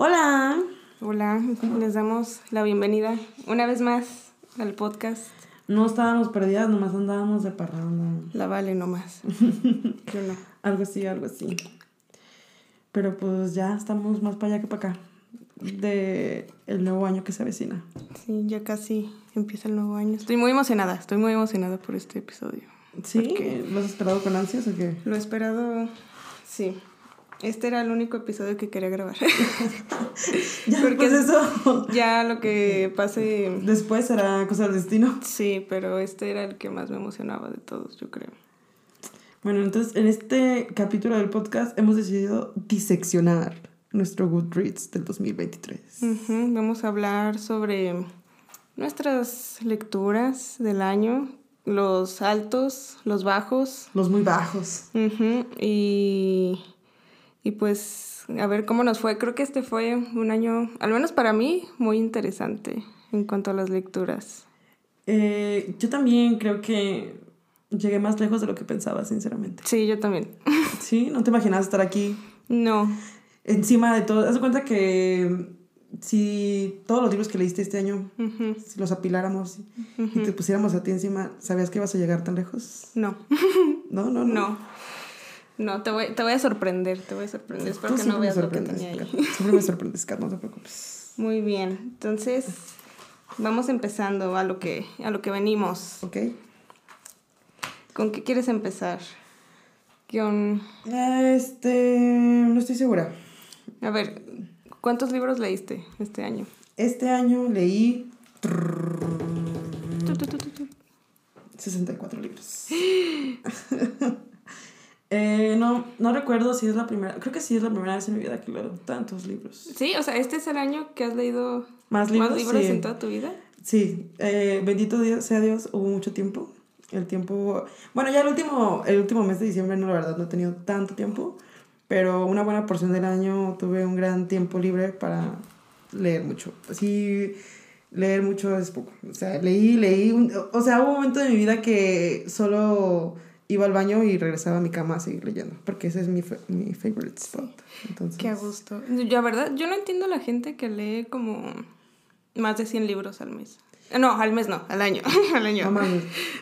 Hola. Hola, les damos la bienvenida una vez más al podcast. No estábamos perdidas, nomás andábamos de parranda. La vale nomás. Yo no. Algo así, algo así. Pero pues ya estamos más para allá que para acá. De el nuevo año que se avecina. Sí, ya casi empieza el nuevo año. Estoy muy emocionada, estoy muy emocionada por este episodio. ¿Sí? ¿Lo has esperado con ansias o qué? Lo he esperado, sí. Este era el único episodio que quería grabar. ya, Porque eso. Ya lo que pase. Después será cosa del destino. Sí, pero este era el que más me emocionaba de todos, yo creo. Bueno, entonces en este capítulo del podcast hemos decidido diseccionar nuestro Goodreads del 2023. Vamos a hablar sobre nuestras lecturas del año, los altos, los bajos. Los muy bajos. Y y pues a ver cómo nos fue. Creo que este fue un año, al menos para mí, muy interesante en cuanto a las lecturas. Eh, yo también creo que llegué más lejos de lo que pensaba, sinceramente. Sí, yo también. ¿Sí? ¿No te imaginas estar aquí? No. Encima de todo. Haz de cuenta que si todos los libros que leíste este año, si los apiláramos y te pusiéramos a ti encima, ¿sabías que ibas a llegar tan lejos? No. No, no, no. No. No, te voy, te voy a sorprender, te voy a sorprender. Espero que no veas lo que tenía ahí. Siempre me sorprendes, Kat, no te preocupes. Muy bien, entonces vamos empezando a lo que, a lo que venimos. Ok. ¿Con qué quieres empezar? Con... Este, no estoy segura. A ver, ¿cuántos libros leíste este año? Este año leí... 64 libros. Eh, no, no recuerdo si es la primera, creo que sí es la primera vez en mi vida que leo tantos libros. Sí, o sea, ¿este es el año que has leído más libros, en toda tu vida? Sí, eh, bendito Dios, sea Dios, hubo mucho tiempo. El tiempo, bueno, ya el último, el último mes de diciembre, no, la verdad, no he tenido tanto tiempo, pero una buena porción del año tuve un gran tiempo libre para leer mucho. Así, leer mucho es poco. O sea, leí, leí, o sea, hubo un momento de mi vida que solo iba al baño y regresaba a mi cama a seguir leyendo, porque ese es mi, mi favorite spot. Entonces... Qué a gusto. La verdad, yo no entiendo a la gente que lee como más de 100 libros al mes. No, al mes no, al año. al año.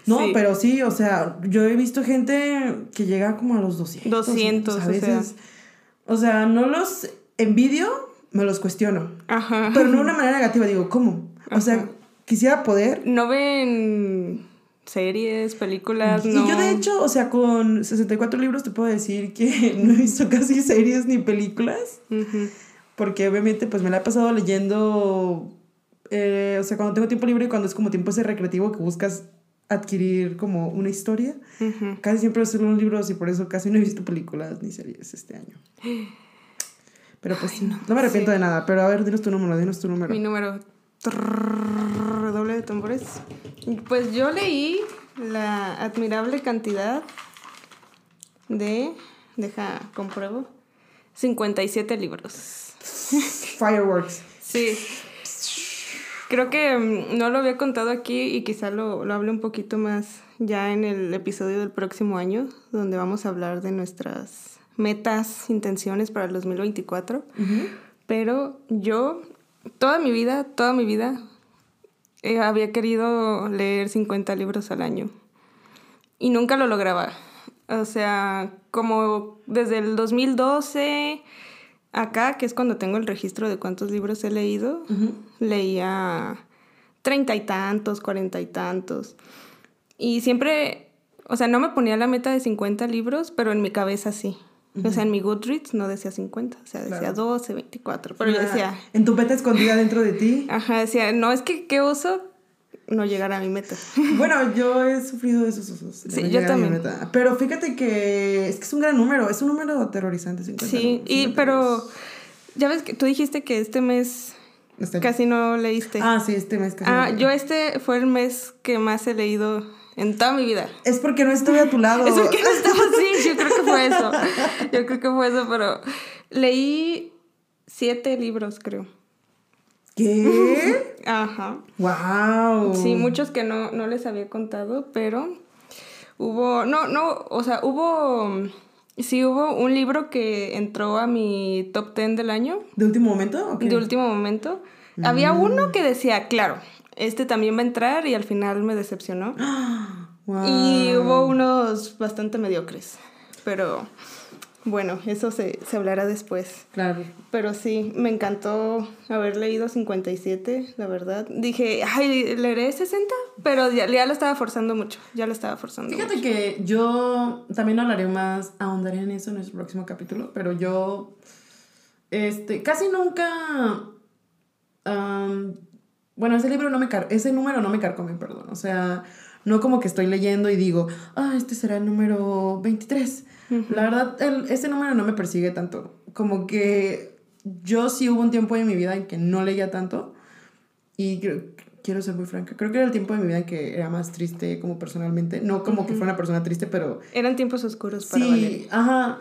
No, pero sí, o sea, yo he visto gente que llega como a los 200. 200, a veces. O sea, no los envidio, me los cuestiono. Ajá. Pero no de una manera negativa, digo, ¿cómo? O sea, quisiera poder. No ven series, películas. Y yo de hecho, o sea, con 64 libros te puedo decir que no he visto casi series ni películas. Porque obviamente pues me la he pasado leyendo, eh, o sea, cuando tengo tiempo libre y cuando es como tiempo ese recreativo que buscas adquirir como una historia. Casi siempre son libros y por eso casi no he visto películas ni series este año. Pero pues no, me arrepiento de nada. Pero a ver, dinos tu número, dinos tu número. Mi número doble de tambores. Pues yo leí la admirable cantidad de, deja, compruebo, 57 libros. Fireworks. Sí. Creo que mm, no lo había contado aquí y quizá lo, lo hable un poquito más ya en el episodio del próximo año, donde vamos a hablar de nuestras metas, intenciones para el 2024. Pero yo toda mi vida, toda mi vida, eh, había querido leer 50 libros al año. Y nunca lo lograba. O sea, como desde el 2012 acá, que es cuando tengo el registro de cuántos libros he leído, leía treinta y tantos, cuarenta y tantos. Y siempre, o sea, no me ponía la meta de 50 libros, pero en mi cabeza sí. O sea, en mi Goodreads no decía 50, o sea, decía 12, 24. Pero yo decía. En tu meta escondida dentro de ti. Ajá, decía, no, es que qué oso no llegar a mi meta. Bueno, yo he sufrido de esos osos. sí, yo también. Pero fíjate que es que es un gran número, es un número aterrorizante. 50, sí, y, pero ya ves que tú dijiste que este mes este casi no leíste. Ah, sí, este mes casi. Ah, yo este fue el mes que más he leído en toda mi vida. Es porque no estoy a tu lado. es porque no estaba así, yo fue eso. Yo creo que fue eso, pero leí siete libros, creo. ¿Qué? Ajá. Wow. Sí, muchos que no, no les había contado, pero hubo, no, no, o sea, hubo sí hubo un libro que entró a mi top 10 del año. ¿De último momento? Okay. De último momento. Había Mm. uno que decía, claro, este también va a entrar y al final me decepcionó. Wow. Y hubo unos bastante mediocres. Pero bueno, eso se, se hablará después. Claro. Pero sí, me encantó haber leído 57, la verdad. Dije, ay, leeré 60, pero ya, ya lo estaba forzando mucho. Ya lo estaba forzando. Fíjate mucho. que yo también hablaré más, ahondaré en eso en nuestro próximo capítulo, pero yo, este, casi nunca, bueno, ese libro no me car ese número no me carcome, perdón, o sea, no como que estoy leyendo y digo, ah, este será el número 23. La verdad, el, ese número no me persigue tanto, como que yo sí hubo un tiempo en mi vida en que no leía tanto y creo- quiero ser muy franca, creo que era el tiempo de mi vida en que era más triste como personalmente, no como que fuera una persona triste, pero Eran tiempos oscuros para Valeria. sí, ajá,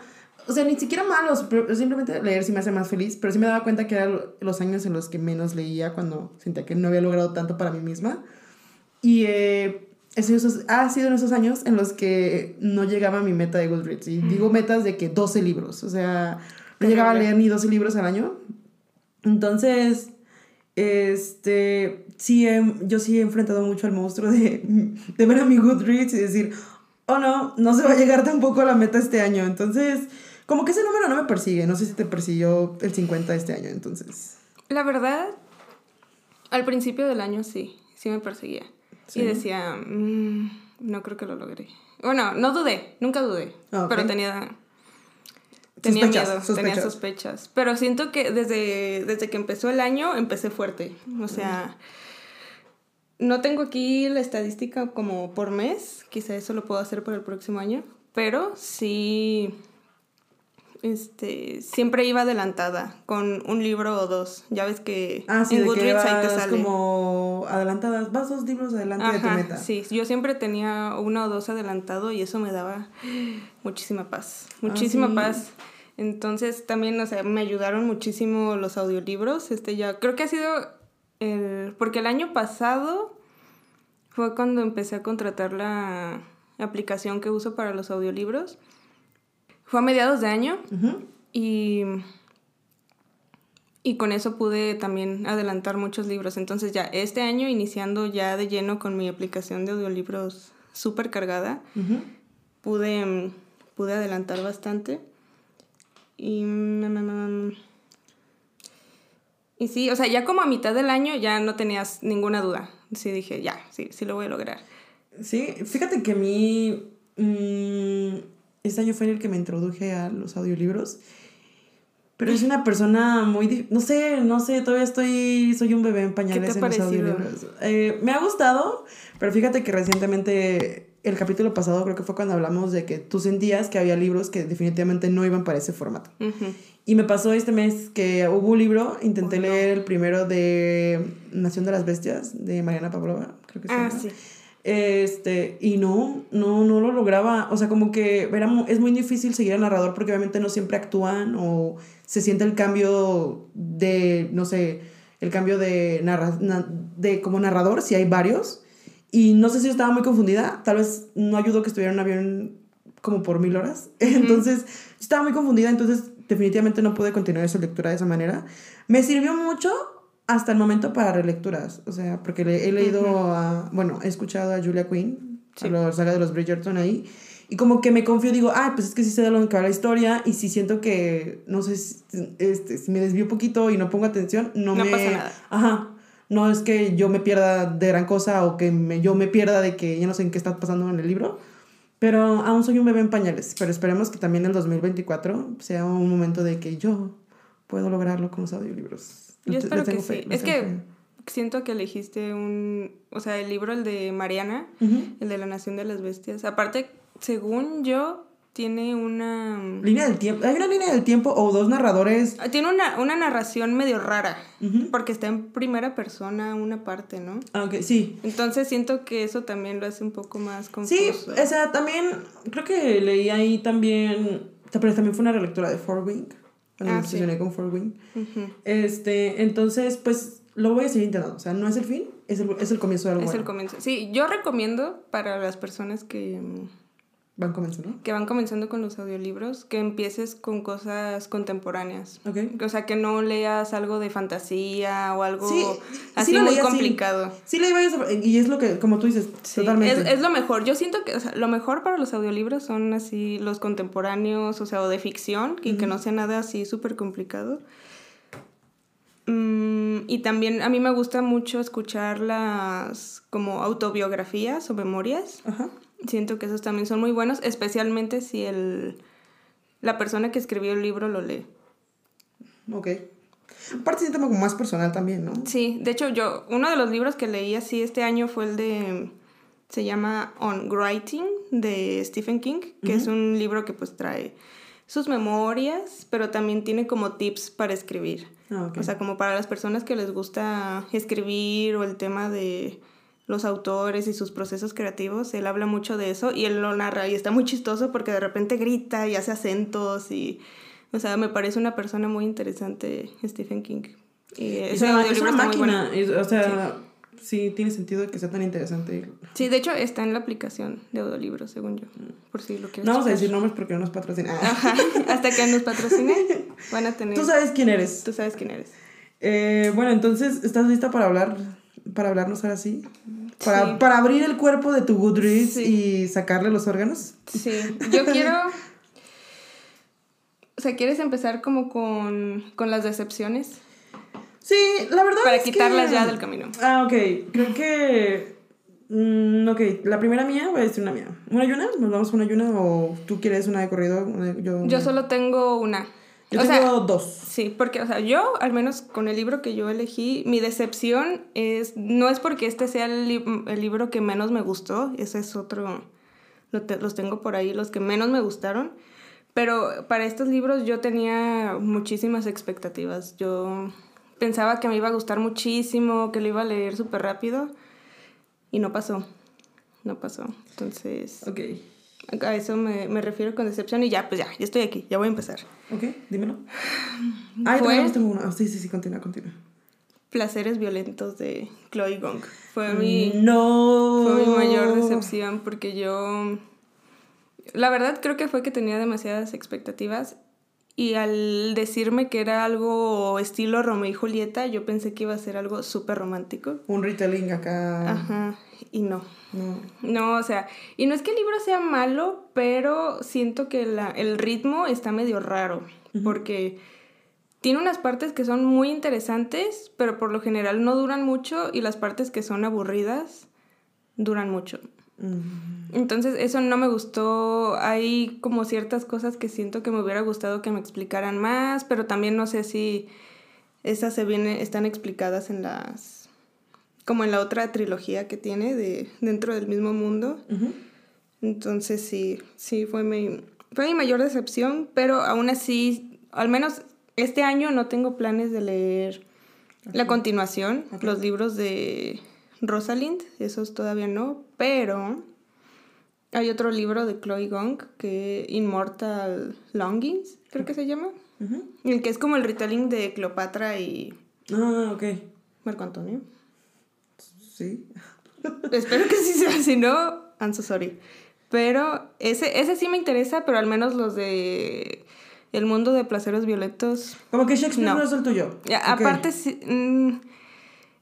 o sea, ni siquiera malos, pero simplemente leer sí me hace más feliz, pero sí me daba cuenta que eran los años en los que menos leía cuando sentía que no había logrado tanto para mí misma. Y eh, es esos, ha sido en esos años en los que no llegaba a mi meta de Goodreads. Y digo metas de que 12 libros, o sea, no llegaba a leer ni 12 libros al año. Entonces, este, sí, he- yo sí he enfrentado mucho al monstruo de, de ver a mi Goodreads y decir, oh no, no se va a llegar tampoco a la meta este año. Entonces, como que ese número no me persigue. No sé si te persiguió el 50 este año, entonces. La verdad, al principio del año sí, sí me perseguía. Sí. Y decía, "Mm, no creo que lo logré. Bueno, no dudé, nunca dudé, Ah, ok. pero tenía, tenía Sospechas, miedo, tenía sospechas. sospechas. Pero siento que desde, desde que empezó el año empecé fuerte. O sea, no tengo aquí la estadística como por mes, quizá eso lo puedo hacer para el próximo año, pero sí, este, siempre iba adelantada con un libro o dos. Ya ves que Ah, sí, en de que Goodreads ahí te vas sale. como adelantadas, vas dos libros adelante de tu meta. sí, yo siempre tenía uno o dos adelantado y eso me daba muchísima paz, muchísima Ah, sí. paz. Entonces también, o sea, me ayudaron muchísimo los audiolibros. Este ya, creo que ha sido el, porque el año pasado fue cuando empecé a contratar la aplicación que uso para los audiolibros. Fue a mediados de año y, y con eso pude también adelantar muchos libros. Entonces ya este año, iniciando ya de lleno con mi aplicación de audiolibros súper cargada, pude, mm, pude adelantar bastante. Y, y sí, o sea, ya como a mitad del año ya no tenías ninguna duda. Sí dije, ya, sí, sí lo voy a lograr. Sí, fíjate que a mí mm, este año fue en el que me introduje a los audiolibros. Pero es una persona muy... No sé, no sé, todavía estoy... Soy un bebé en pañales te ha en los audiolibros. Eh, me ha gustado, pero fíjate que recientemente, el capítulo pasado creo que fue cuando hablamos de que tú sentías que había libros que definitivamente no iban para ese formato. Ujú. Y me pasó este mes que hubo un libro, intenté leer el primero de Nación de las Bestias, de Mariana Pavlova, creo que se Ah, llama. sí. Este, y no, no, no lo lograba. O sea, como que era es muy difícil seguir al narrador porque obviamente no siempre actúan o se siente el cambio de, no sé, el cambio de, narra na- de como narrador, si hay varios. Y no sé si yo estaba muy confundida, tal vez no ayudó que estuviera en un avión como por mil horas. Entonces, estaba muy confundida, entonces definitivamente no pude continuar esa lectura de esa manera. Me sirvió mucho hasta el momento para relecturas, o sea, porque le- he leído a, bueno, he escuchado a Julia Quinn, Sí. a la saga de los Bridgerton ahí, y como que me confío, digo, ah, pues es que sí sé de lo que va la historia, y si siento que, no sé, si, este, si me desvío un poquito y no pongo atención, no, No me... pasa nada. Ajá. No es que yo me pierda de gran cosa o que me- yo me pierda de que ya no sé en qué está pasando en el libro. Pero aún soy un bebé en pañales. Pero esperemos que también el 2024 sea un momento de que yo puedo lograrlo con los audiolibros. Yo espero que sí. Es que siento que elegiste un, o sea, el libro, el de Mariana, el de la Nación de las Bestias. Aparte, según yo, tiene una... Línea del tiempo. Hay una línea del tiempo o dos narradores. Tiene una, una narración medio rara, porque está en primera persona una parte, ¿no? Ah, ok, sí. Entonces siento que eso también lo hace un poco más confuso. Sí, o sea, también creo que leí ahí también, pero también fue una relectura de Four Wing, cuando Ah, me sí. obsesioné con Wing. Este, entonces, pues lo voy a seguir intentando, o sea, no es el fin, es el, es el comienzo de algo Es el comienzo. Sí, yo recomiendo para las personas que, mm, van comenzando. que van comenzando con los audiolibros, que empieces con cosas contemporáneas. Ok. O sea, que no leas algo de fantasía o algo Sí, así sí muy complicado. Sí, leí varios, y es lo que, como tú dices, Sí, totalmente. Es, es lo mejor. Yo siento que o sea, lo mejor para los audiolibros son así los contemporáneos, o sea, o de ficción, y que no sea nada así súper complicado. Mm, y también a mí me gusta mucho escuchar las como autobiografías o memorias. Ajá. Siento que esos también son muy buenos, especialmente si el, la persona que escribió el libro lo lee. Ok. Aparte siento como más personal también, ¿no? Sí, de hecho yo, uno de los libros que leí así este año fue el de, se llama On Writing de Stephen King, que es un libro que pues trae sus memorias, pero también tiene como tips para escribir. Ah. O sea, como para las personas que les gusta escribir o el tema de los autores y sus procesos creativos, él habla mucho de eso y él lo narra y está muy chistoso porque de repente grita y hace acentos y, o sea, me parece una persona muy interesante Stephen King. Y Es ese una, es audiolibro una muy bueno. máquina. es- o sea, sí. tiene sentido que sea tan interesante. Sí, de hecho está en la aplicación de audiolibros, según yo, por si lo quieres No vamos a decir nombres porque no nos patrocinan. Ajá, hasta que nos patrocine, van a tener... Tú sabes quién eres. Tú sabes quién eres. Eh, bueno, entonces, ¿estás lista para hablar? Para hablarnos ahora sí. Para, Sí. para abrir el cuerpo de tu Goodreads Sí. y sacarle los órganos. Sí, yo quiero... O sea, ¿quieres empezar como con, con las decepciones? Sí, la verdad Para es que- quitarlas ya del camino. Ah, ok. Creo que... mm, ok, la primera mía, voy a decir una mía. ¿Una y una? ¿Nos vamos una y una o tú quieres una de corrido? Una- Yo, Yo solo tengo una. Yo o tengo sea, dos. sí, porque, o sea, yo, al menos con el libro que yo elegí, mi decepción es, no es porque este sea el, li- el libro que menos me gustó, ese es otro, lo te- los tengo por ahí, los que menos me gustaron, pero para estos libros yo tenía muchísimas expectativas. Yo pensaba que me iba a gustar muchísimo, que lo iba a leer súper rápido, y no pasó, no pasó. Entonces, Ok. A eso me, me refiero con decepción y ya, pues ya, ya estoy aquí, ya voy a empezar. Ok, dímelo. Ah, yo tengo una. Ah, sí, sí, sí, continúa, continúa. Placeres violentos de Chloe Gong. Fue mi, No. fue mi mayor decepción porque yo... La verdad creo que fue que tenía demasiadas expectativas y al decirme que era algo estilo Romeo y Julieta, yo pensé que iba a ser algo súper romántico. Un retelling acá. Ajá, y no. No. No, o sea, y no es que el libro sea malo, pero siento que la- el ritmo está medio raro, porque tiene unas partes que son muy interesantes, pero por lo general no duran mucho, y las partes que son aburridas duran mucho. Entonces eso no me gustó, hay como ciertas cosas que siento que me hubiera gustado que me explicaran más, pero también no sé si esas se vienen, están explicadas en las, como en la otra trilogía que tiene de dentro del mismo mundo. Entonces sí, sí fue mi, fue mi mayor decepción, pero aún así, al menos este año no tengo planes de leer la continuación, los libros de Rosalind, esos todavía no, pero hay otro libro de Chloe Gong que Immortal Longings, creo que se llama, el que es como el retelling de Cleopatra y Ah, ok. Marco Antonio. Sí. Espero que sí sea, si no, I'm so sorry. Pero ese, ese sí me interesa, pero al menos los de El mundo de placeres violentos. Como que Shakespeare no, No. es el tuyo. Ya. Aparte, sí, mm,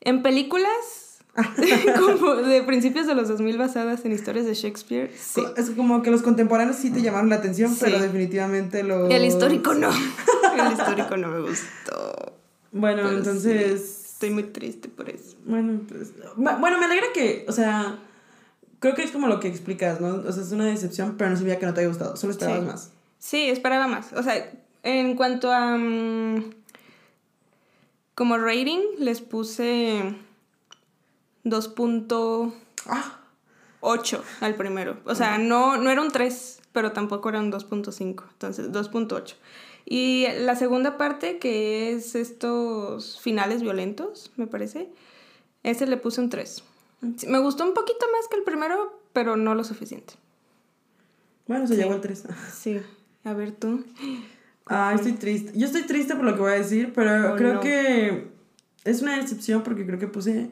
en películas como de principios de los 2000 basadas en historias de Shakespeare, sí. Es como que los contemporáneos sí te llamaron la atención, Sí. pero definitivamente los... El histórico no. El histórico no me gustó. Bueno, Pero entonces... Estoy muy triste por eso. Bueno, pues, bu- bueno, me alegra que, o sea, creo que es como lo que explicas, ¿no? O sea, es una decepción, pero no sabía que no te haya gustado, solo esperabas Sí. más. Sí, esperaba más. O sea, en cuanto a... mm, como rating, les puse 2.8 Ah, al primero. O sea, no, no era un 3, pero tampoco era un 2.5. Entonces, 2.8. Y la segunda parte, que es estos finales violentos, me parece, ese le puse un 3. Sí, Me gustó un poquito más que el primero, pero no lo suficiente. bueno, se Sí. llegó al 3. Sí. A ver tú. Ah, estoy triste. Yo estoy triste por lo que voy a decir, pero Oh, creo no. que es una decepción porque creo que puse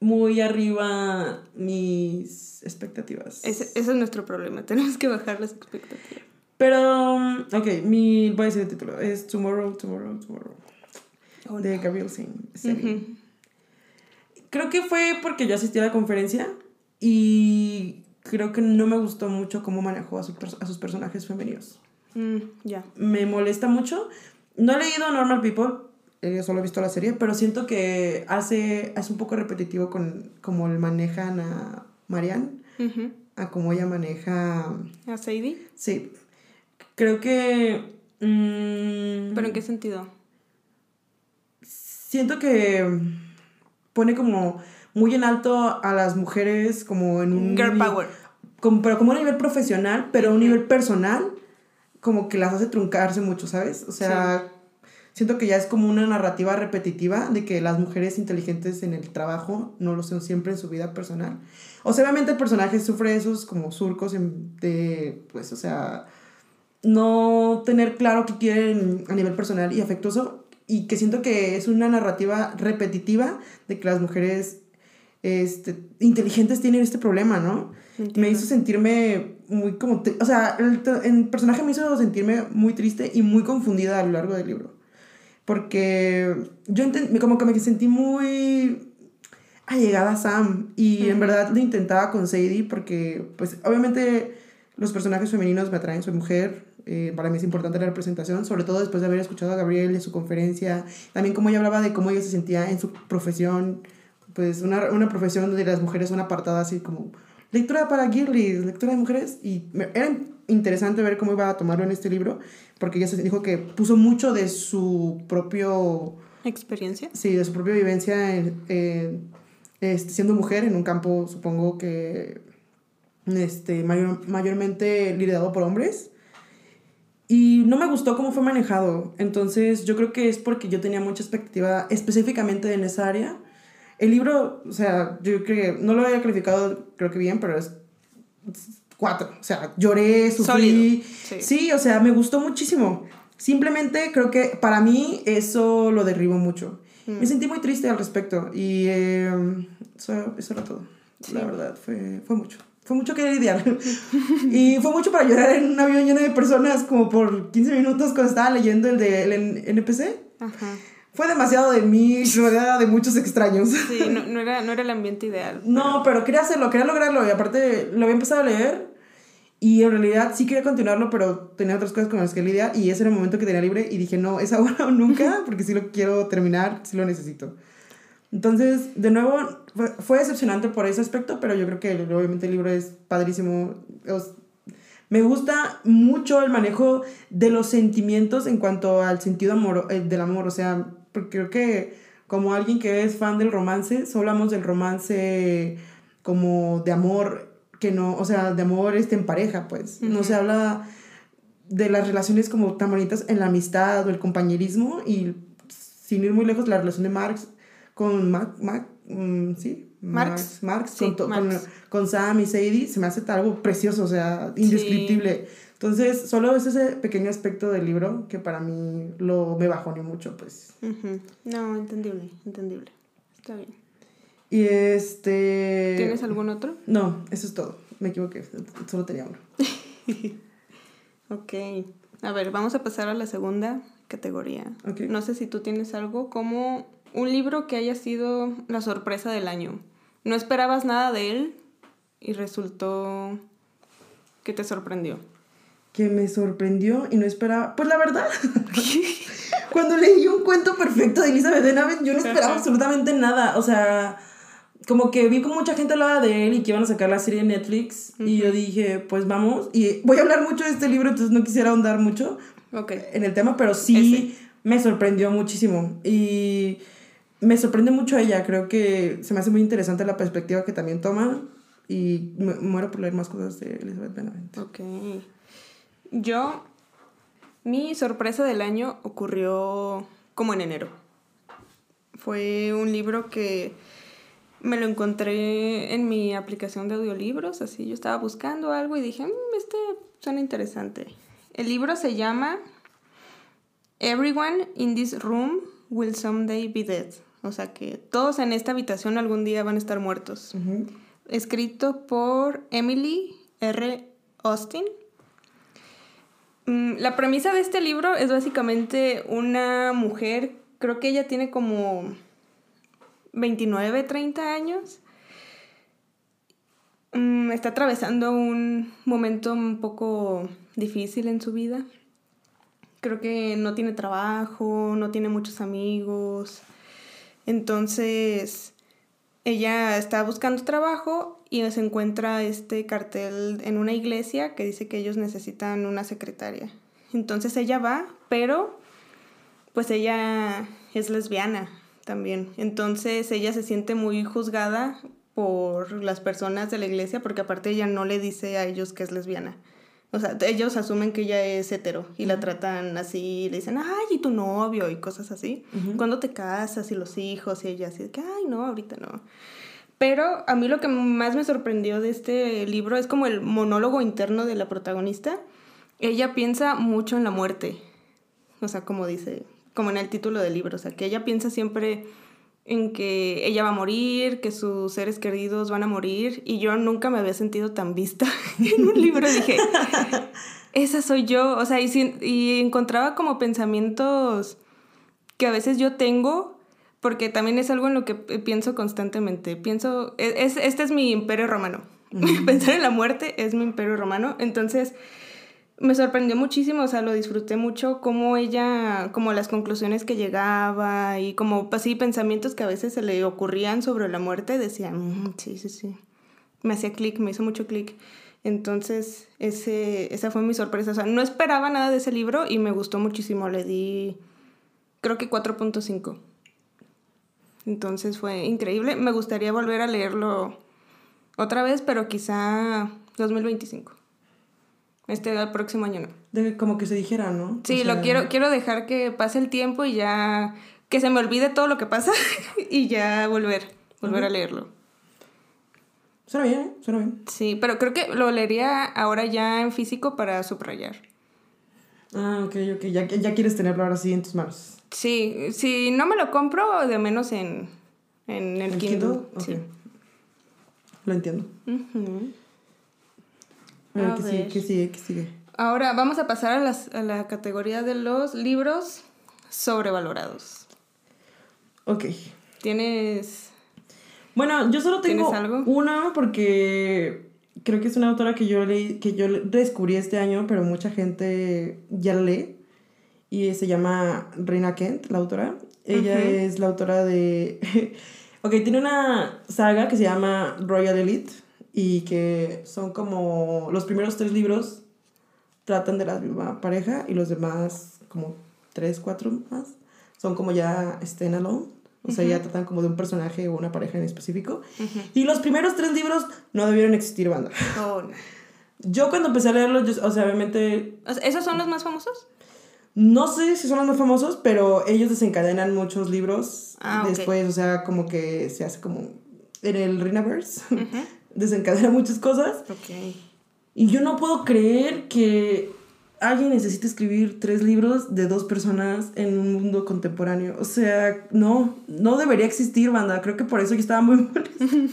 muy arriba mis expectativas. Ese, ese es nuestro problema, tenemos que bajar las expectativas. Pero, um, ok, mi, voy a decir el título, es Tomorrow, Tomorrow, Tomorrow, Oh, de Gabriel Singh. Creo que fue porque yo asistí a la conferencia y creo que no me gustó mucho cómo manejó a, su a sus personajes femeninos. Mm, ya. Me molesta mucho. No he leído Normal People, eh, solo he visto la serie, pero siento que hace, es un poco repetitivo con cómo le manejan a Marianne, a cómo ella maneja... ¿A Sadie? Sí, creo que... mm, ¿Pero en qué sentido? siento que pone como muy en alto a las mujeres como en un... Girl power. como, pero como a nivel profesional, pero a un nivel personal, como que las hace truncarse mucho, ¿sabes? O sea, siento que ya es como una narrativa repetitiva de que las mujeres inteligentes en el trabajo no lo son siempre en su vida personal. O sea, obviamente el personaje sufre esos como surcos de, pues, o sea, no tener claro qué quieren a nivel personal y afectuoso y que siento que es una narrativa repetitiva de que las mujeres este, inteligentes tienen este problema, ¿no? Me hizo sentirme muy como... O sea, el personaje me hizo sentirme muy triste y muy confundida a lo largo del libro. Porque yo como que me sentí muy allegada a Sam y en verdad lo intentaba con Sadie porque pues obviamente los personajes femeninos me atraen, soy mujer, eh, para mí es importante la representación, sobre todo después de haber escuchado a Gabriel en su conferencia, también como ella hablaba de cómo ella se sentía en su profesión, pues una, una profesión donde las mujeres son apartadas así como lectura para girlies, lectura de mujeres y me- era interesante ver cómo iba a tomarlo en este libro porque ella se dijo que puso mucho de su propio ¿Experiencia? Sí, de su propia vivencia en- en, este, siendo mujer en un campo, supongo que este, mayor- mayormente liderado por hombres. Y no me gustó cómo fue manejado. Entonces, yo creo que es porque yo tenía mucha expectativa específicamente en esa área. El libro, o sea, yo creo que no lo había calificado, creo que bien, pero es cuatro. O sea, lloré, sufrí. Sí. sí, o sea, me gustó muchísimo. Simplemente creo que para mí eso lo derribó mucho. Mm. Me sentí muy triste al respecto y eh, eso, eso era todo. Sí. La verdad, fue, fue mucho. Fue mucho que lidiar. y fue mucho para llorar en un avión lleno de personas como por 15 minutos cuando estaba leyendo el de el NPC. Ajá. Fue demasiado de mí, rodeada de muchos extraños. Sí, no, no, era, no era el ambiente ideal. No, pero quería hacerlo, quería lograrlo y aparte lo había empezado a leer y en realidad sí quería continuarlo, pero tenía otras cosas con las que lidiar y ese era el momento que tenía libre y dije, no, es ahora o nunca, porque sí lo quiero terminar, sí lo necesito. Entonces, de nuevo, fue, fue decepcionante por ese aspecto, pero yo creo que obviamente el libro es padrísimo. Os- me gusta mucho el manejo de los sentimientos en cuanto al sentido amor, eh, del amor, o sea, porque creo que como alguien que es fan del romance, solo hablamos del romance como de amor, que no, o sea, de amor este en pareja, pues. No se habla de las relaciones como tan bonitas en la amistad o el compañerismo y sin ir muy lejos, la relación de Marx con Mac, Mac, mm, sí, Marx. Marx, Sí, con, Marx. con Sam y Sadie, se me hace algo precioso, o sea, indescriptible. Entonces, solo es ese pequeño aspecto del libro que para mí lo, me bajoneó mucho, pues. Ujú. No, entendible, entendible. Está bien. Y este... ¿Tienes algún otro? No, eso es todo. Me equivoqué, solo tenía uno. Ok. A ver, vamos a pasar a la segunda categoría. Ok. No sé si tú tienes algo como un libro que haya sido la sorpresa del año. No esperabas nada de él y resultó que te sorprendió. que me sorprendió y no esperaba. Pues la verdad, cuando leí un cuento perfecto de Elizabeth Benavent, yo no esperaba absolutamente nada. O sea, como que vi que mucha gente hablaba de él y que iban a sacar la serie en Netflix. Y yo dije, pues vamos. Y voy a hablar mucho de este libro, entonces no quisiera ahondar mucho en el tema, pero sí me sorprendió muchísimo. Y me sorprende mucho ella. Creo que se me hace muy interesante la perspectiva que también toma. Y muero por leer más cosas de Elizabeth Benavent. Ok. Yo, mi sorpresa del año ocurrió como en enero. Fue un libro que me lo encontré en mi aplicación de audiolibros, así yo estaba buscando algo y dije, "Mm, este suena interesante. El libro se llama Everyone in this room will someday be dead, O sea que todos en esta habitación algún día van a estar muertos. Escrito por Emily R. Austin. Mm, la premisa de este libro es básicamente una mujer, creo que ella tiene como 29, 30 años. Mm, está atravesando un momento un poco difícil en su vida. Creo que no tiene trabajo, no tiene muchos amigos. Entonces, ella está buscando trabajo y se encuentra este cartel en una iglesia que dice que ellos necesitan una secretaria. Entonces ella va, pero pues ella es lesbiana también. Entonces ella se siente muy juzgada por las personas de la iglesia porque aparte ella no le dice a ellos que es lesbiana. O sea, ellos asumen que ella es hetero y la tratan así, le dicen, ay, y tu novio y cosas así. Cuando te casas y los hijos y ella así, que, ay, no, ahorita no. Pero a mí lo que más me sorprendió de este libro es como el monólogo interno de la protagonista. Ella piensa mucho en la muerte. O sea, como dice, como en el título del libro. O sea, que ella piensa siempre en que ella va a morir, que sus seres queridos van a morir, y yo nunca me había sentido tan vista en un libro. Dije, esa soy yo, o sea, y, y encontraba como pensamientos que a veces yo tengo, porque también es algo en lo que pienso constantemente. Pienso, e, es, este es mi imperio romano. Pensar en la muerte es mi imperio romano. Entonces, me sorprendió muchísimo, o sea, lo disfruté mucho, como ella, como las conclusiones que llegaba y como así pensamientos que a veces se le ocurrían sobre la muerte, decía, mm, sí, sí, sí. Me hacía clic, me hizo mucho clic. Entonces, ese, esa fue mi sorpresa. O sea, no esperaba nada de ese libro y me gustó muchísimo. Le di, creo que 4.5. Entonces fue increíble. Me gustaría volver a leerlo otra vez, pero quizá 2025. Este el próximo año no. De, como que se dijera, ¿no? Sí, lo quiero, quiero dejar que pase el tiempo y ya que se me olvide todo lo que pasa y ya volver, volver a leerlo. Suena bien, ¿eh? suena bien. Sí, pero creo que lo leería ahora ya en físico para subrayar. Ah, ok, ok. Ya, ya quieres tenerlo ahora sí en tus manos. Sí, si no me lo compro, de menos en, en el, Kindle. Sí. Lo entiendo. A ver, ¿qué, sigue, ¿qué, sigue, Ahora vamos a pasar a, las, a la categoría de los libros sobrevalorados. Ok. ¿Tienes...? Bueno, yo solo tengo algo? una porque creo que es una autora que yo leí, que yo descubrí este año, pero mucha gente ya la lee. Y se llama Reina Kent, la autora. Ella es la autora de... ok, tiene una saga que se llama Royal Elite y que son como los primeros tres libros tratan de la misma pareja y los demás como tres, cuatro más son como ya stand-alone. O sea, ya tratan como de un personaje o una pareja en específico. Y los primeros tres libros no debieron existir, banda. Oh, yo cuando empecé a leerlos, o sea, obviamente... ¿Esos son los más famosos? No sé si son los más famosos, pero ellos desencadenan muchos libros ah, después, o sea, como que se hace como en el Reinaverse desencadena muchas cosas. Ok. Y yo no puedo creer que alguien necesite escribir tres libros de dos personas en un mundo contemporáneo. O sea, no, no debería existir, banda. Creo que por eso yo estaba muy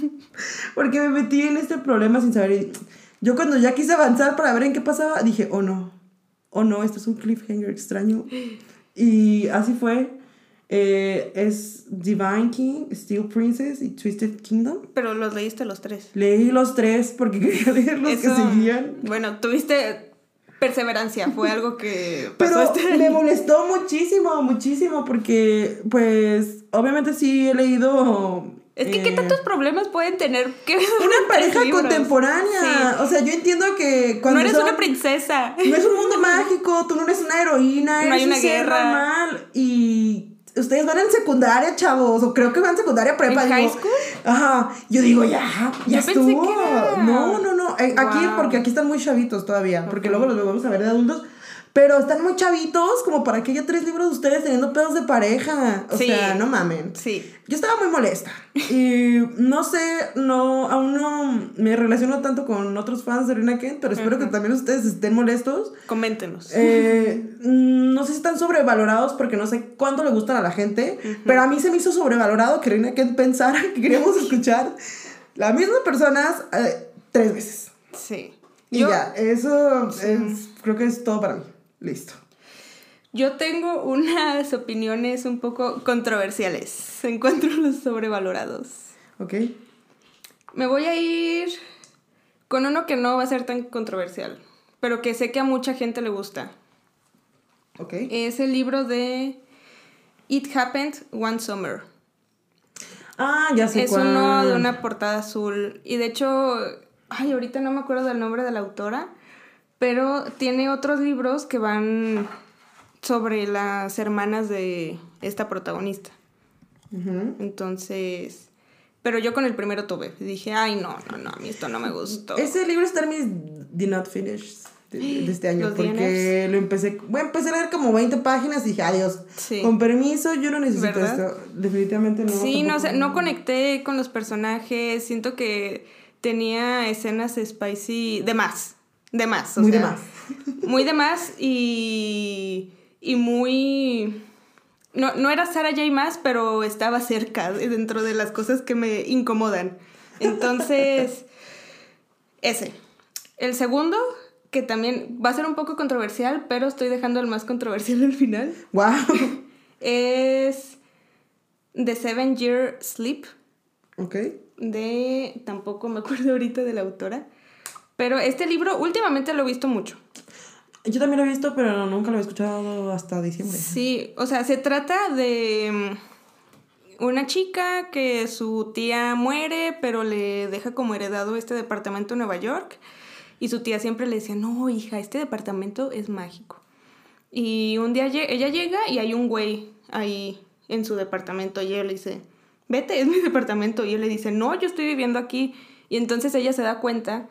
Porque me metí en este problema sin saber. Yo cuando ya quise avanzar para ver en qué pasaba, dije, oh no, oh no, esto es un cliffhanger extraño. Y así fue. Eh, es Divine King, Steel Princess y Twisted Kingdom. Pero los leíste los tres. Leí los tres porque quería leer los que seguían. Bueno, tuviste perseverancia, fue algo que pasó Pero este me molestó muchísimo, muchísimo porque pues obviamente sí he leído es que, ¿qué eh, tantos problemas pueden tener Una pareja contemporánea. O sea, yo entiendo que cuando. No eres una princesa. No es un mundo mágico, tú no eres una heroína, no hay una guerra. Normal. Y ustedes van en secundaria, chavos, o creo que van en secundaria prepa. ¿En high school? Ajá. Yo digo, ya, ya estuvo. No, no, no. Eh, aquí, porque aquí están muy chavitos todavía, porque luego los vamos a ver de adultos. Pero están muy chavitos como para que haya tres libros de ustedes teniendo pedos de pareja. O Sí. sea, no mamen. Sí. Yo estaba muy molesta. Y no sé, no, aún no me relaciono tanto con otros fans de Rina Kent, pero espero que también ustedes estén molestos. Coméntenos. Eh, mm, no sé si están sobrevalorados porque no sé cuánto le gustan a la gente, pero a mí se me hizo sobrevalorado que Reina Kent pensara que queríamos escuchar las mismas personas eh, tres veces. Sí. Y Yo, ya, eso es- creo que es todo para mí. Listo. yo tengo unas opiniones un poco controversiales en cuanto a los sobrevalorados. ¿Ok? Me voy a ir con uno que no va a ser tan controversial, pero que sé que a mucha gente le gusta. ¿Ok? Es el libro de It Happened One Summer. Ah, ya sé Es cuál. uno de una portada azul. Y de hecho, ay, ahorita no me acuerdo del nombre de la autora, pero tiene otros libros que van sobre las hermanas de esta protagonista. Entonces, pero yo con el primero tuve. Dije, ay, no, no, no, a mí esto no me gustó. Ese libro está en mis Did Not Finish de, de este año porque lo empecé, bueno, empecé a leer como 20 páginas y dije, adiós. Sí. Con permiso, yo no necesito ¿Verdad? esto. Definitivamente no. Sí, no tampoco. sé, no conecté con los personajes. Siento que tenía escenas spicy de más. De más. o Muy de sea, más. Muy de más y. Y muy. No, no era Sarah J. más, pero estaba cerca de- dentro de las cosas que me incomodan. Entonces. ese. El segundo, que también va a ser un poco controversial, pero estoy dejando el más controversial al final. Wow. Es. The Seven Year Sleep ok. de tampoco me acuerdo ahorita de la autora, pero este libro últimamente lo he visto mucho. Yo también lo he visto, pero nunca lo he escuchado hasta diciembre. Sí, o sea, se trata de mm, una chica que su tía muere, pero le deja como heredado este departamento en Nueva York y su tía siempre le decía, "No, hija, este departamento es mágico." Y un día ella llega y hay un güey ahí en su departamento y ella le dice, vete, es mi departamento. Y él le dice, no, yo estoy viviendo aquí. Y entonces ella se da cuenta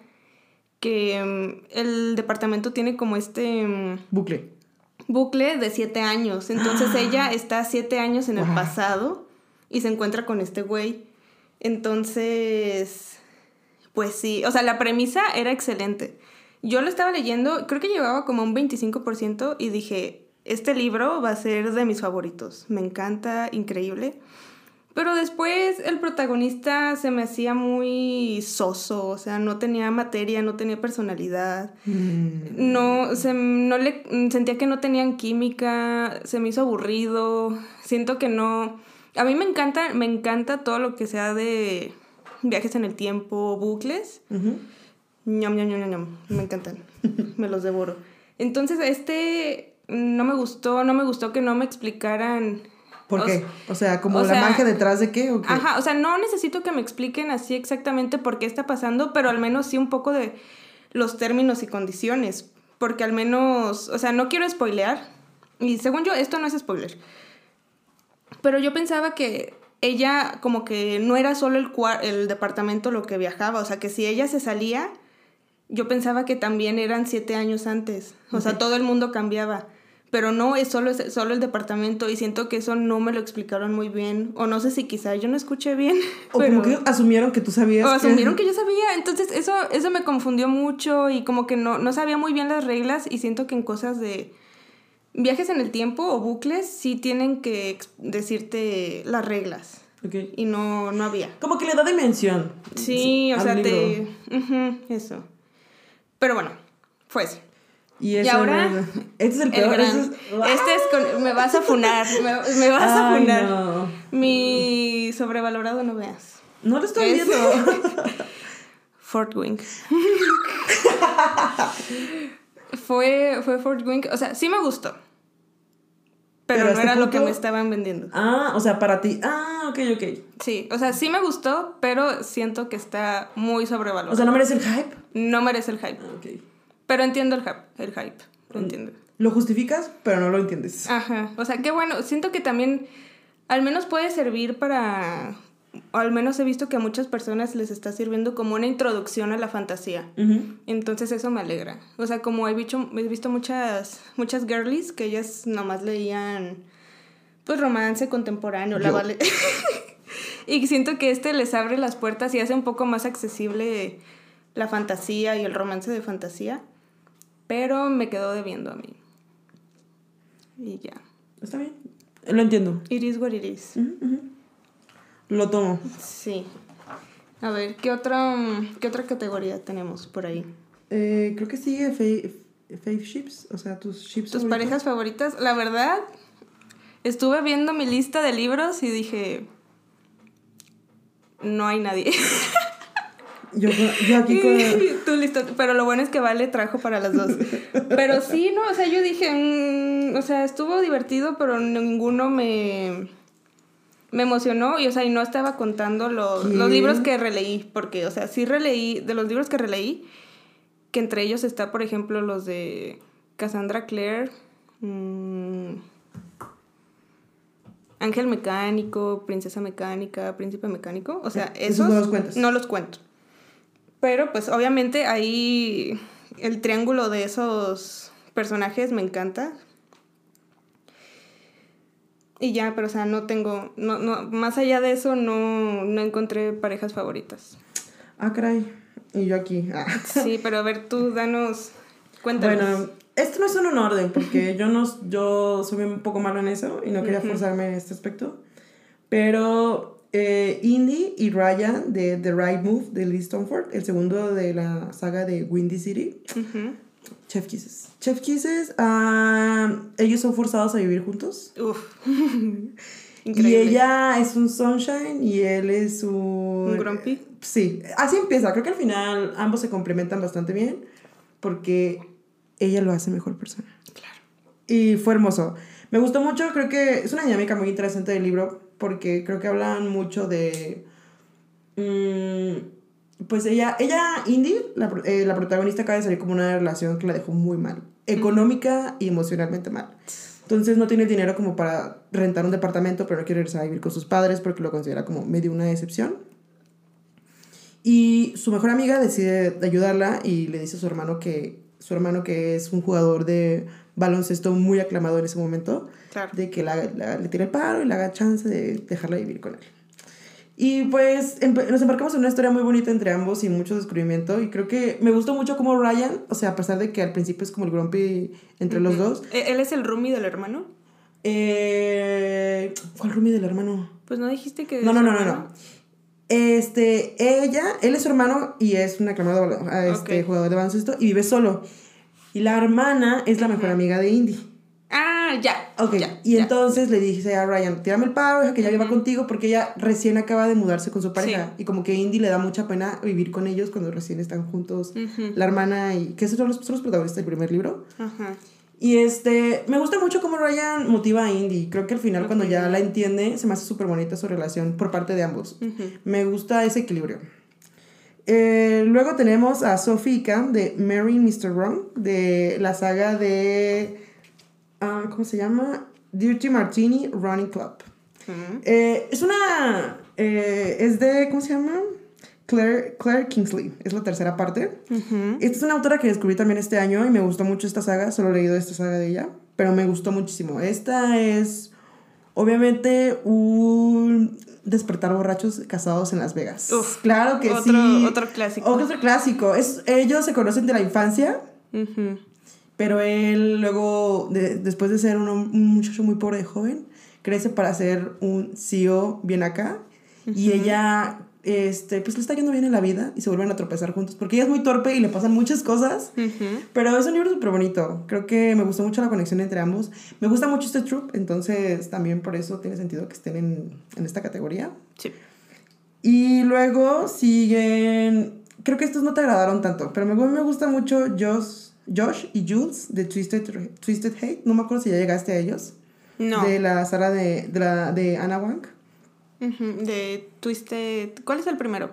que mm, el departamento tiene como este mm, Bucle. bucle de siete años. Entonces ella está siete años en el pasado y se encuentra con este güey. Entonces, pues sí, o sea, la premisa era excelente. Yo lo estaba leyendo, creo que llevaba como un 25% y dije, este libro va a ser de mis favoritos. Me encanta, increíble. Pero después el protagonista se me hacía muy soso, o sea, no tenía materia, no tenía personalidad. Mm, No, se, no le, sentía que no tenían química, se me hizo aburrido, siento que no... A mí me encanta, me encanta todo lo que sea de viajes en el tiempo, bucles. ujú. Ñam, ñam, ñam, ñam, ñam. Me encantan. me los devoro. Entonces, este no me gustó, no me gustó que no me explicaran... ¿Por o qué? O sea, como o la sea, magia detrás de qué o qué. Ajá, o sea, no necesito que me expliquen así exactamente por qué está pasando, pero al menos sí un poco de los términos y condiciones. Porque al menos, o sea, no quiero spoilear. Y según yo, esto no es spoiler. Pero yo pensaba que ella como que no era solo el, el departamento lo que viajaba. O sea, que si ella se salía, yo pensaba que también eran siete años antes. O sea, todo el mundo cambiaba. Pero no, es solo, es solo el departamento y siento que eso no me lo explicaron muy bien. O no sé si quizá yo no escuché bien. o pero- como que asumieron que tú sabías. o asumieron que yo sabía. Entonces eso, eso me confundió mucho y como que no, no sabía muy bien las reglas y siento que en cosas de viajes en el tiempo o bucles sí tienen que decirte las reglas. Ok. Y no, no había. Como que le da dimensión. Sí, o sea, libro. te... eso. Pero bueno, fue eso. Y, ahora, no- este es el El peor. gran- este es- Este es con... Me vas a funar. Me, me vas a funar. no. Mi sobrevalorado no veas. No lo estoy Es- viendo. Fort Wing. fue, fue Fort Wing. O sea, sí me gustó. Pero, Pero no era lo que me estaban vendiendo. ah, o sea, para ti. Ah, ok, ok. Sí, o sea, sí me gustó, pero siento que está muy sobrevalorado. O sea, ¿no merece el hype? no merece el hype. Ah, ok. Pero entiendo el hype. El hype. Lo entiendo. Lo justificas, pero no lo entiendes. Ajá. O sea, qué bueno. Siento que también al menos puede servir para al menos he visto que a muchas personas les está sirviendo como una introducción a la fantasía. Entonces eso me alegra. O sea, como he visto, he visto muchas, muchas girlies que ellas nomás leían pues romance contemporáneo, la vale. y siento que este les abre las puertas y hace un poco más accesible la fantasía y el romance de fantasía. Pero me quedó debiendo a mí. Y ya. Está bien. Lo entiendo. Iris what it Lo tomo. Sí. A ver, ¿qué otra, qué otra categoría tenemos por ahí? Eh, creo que sigue Fave Ships, o sea, tus ships. ¿Tus parejas favoritas? La verdad, estuve viendo mi lista de libros y dije, no hay nadie. Yo, yo aquí con... Tú listo, pero lo bueno es que Vale trajo para las dos. Pero sí, no, o sea, yo dije, mm, o sea, estuvo divertido, pero ninguno me, me emocionó y, o sea, y no estaba contando los, los libros que releí, porque, o sea, sí releí, de los libros que releí, que entre ellos está, por ejemplo, los de Cassandra Clare, mm, Ángel Mecánico, Princesa Mecánica, Príncipe Mecánico, o sea, esos, no los No los cuento. Pero pues obviamente ahí el triángulo de esos personajes me encanta. Y ya, pero o sea, no tengo, no, no, más allá de eso no, no encontré parejas favoritas. Ah, caray. Y yo aquí. Ah. Sí, pero a ver, tú danos, cuéntanos. Bueno, esto no es un orden, porque yo no, yo soy un poco malo en eso y no quería forzarme en este aspecto. Pero eh, Indy y Ryan de The Right Move de Lee Stoneford, el segundo de la saga de Windy City. Chef Kisses. Chef Kisses, ah, ellos son forzados a vivir juntos. y ella es un sunshine y él es un... ¿Un grumpy? Sí, así empieza. Creo que al final ambos se complementan bastante bien porque ella lo hace mejor persona. Claro. Y fue hermoso. Me gustó mucho, creo que es una dinámica muy interesante del libro porque creo que hablan mucho de... Mm, pues ella, ella Indy, la, eh, la, protagonista, acaba de salir como una relación que la dejó muy mal, económica y emocionalmente mal. Entonces no tiene dinero como para rentar un departamento, pero no quiere irse a vivir con sus padres porque lo considera como medio una decepción. Y su mejor amiga decide ayudarla y le dice a su hermano que su hermano que es un jugador de baloncesto muy aclamado en ese momento, de que la, le tire el paro y le haga chance de dejarla vivir con él. Y pues nos embarcamos en una historia muy bonita entre ambos y mucho descubrimiento. Y creo que me gustó mucho como Ryan, o sea, a pesar de que al principio es como el grumpy entre los dos. ¿E-, ¿Él es el roomie del hermano? Eh, ¿Cuál roomie del hermano? Pues no dijiste que... No, no, no, no, no. Este, ella, él es su hermano y es un aclamado este, jugador de baloncesto y vive solo. Y la hermana es la mejor amiga de Indy. Ah, ya. Ok. y entonces le dice a Ryan, tírame el paro, deja que ella viva contigo, porque ella recién acaba de mudarse con su pareja. Y como que Indy le da mucha pena vivir con ellos cuando recién están juntos. La hermana y... que son los, son los protagonistas del primer libro. Ajá. Y este, me gusta mucho cómo Ryan motiva a Indy. Creo que al final, cuando ya la entiende, se me hace súper bonita su relación por parte de ambos. Me gusta ese equilibrio. Eh, luego tenemos a Sophie Cam de Mary Mr. Wrong, de la saga de. Ah, ¿Cómo se llama? Dirty Martini Running Club. Eh, es una. Eh, es de. ¿Cómo se llama? Claire, Claire Kingsley. Es la tercera parte. Esta es una autora que descubrí también este año y me gustó mucho esta saga. Solo he leído esta saga de ella, pero me gustó muchísimo. Esta es. Obviamente un despertar borrachos casados en Las Vegas. claro que sí. Otro clásico. Otro clásico. Es, ellos se conocen de la infancia, pero él luego, después de ser un, muchacho muy pobre de joven, crece para ser un CEO bien acá. Y ella este, pues le está yendo bien en la vida y se vuelven a tropezar juntos porque ella es muy torpe y le pasan muchas cosas. Pero es un libro súper bonito. Creo que me gustó mucho la conexión entre ambos. Me gusta mucho este troop, entonces también por eso tiene sentido que estén en, en esta categoría. Sí. Y luego siguen. Creo que estos no te agradaron tanto, pero me, me gusta mucho Josh, Josh y Jules de Twisted, Twisted Hate. No me acuerdo si ya llegaste a ellos. No. De la Sara de, de, la, de Anna Wang. De Twisted. ¿Cuál es el primero?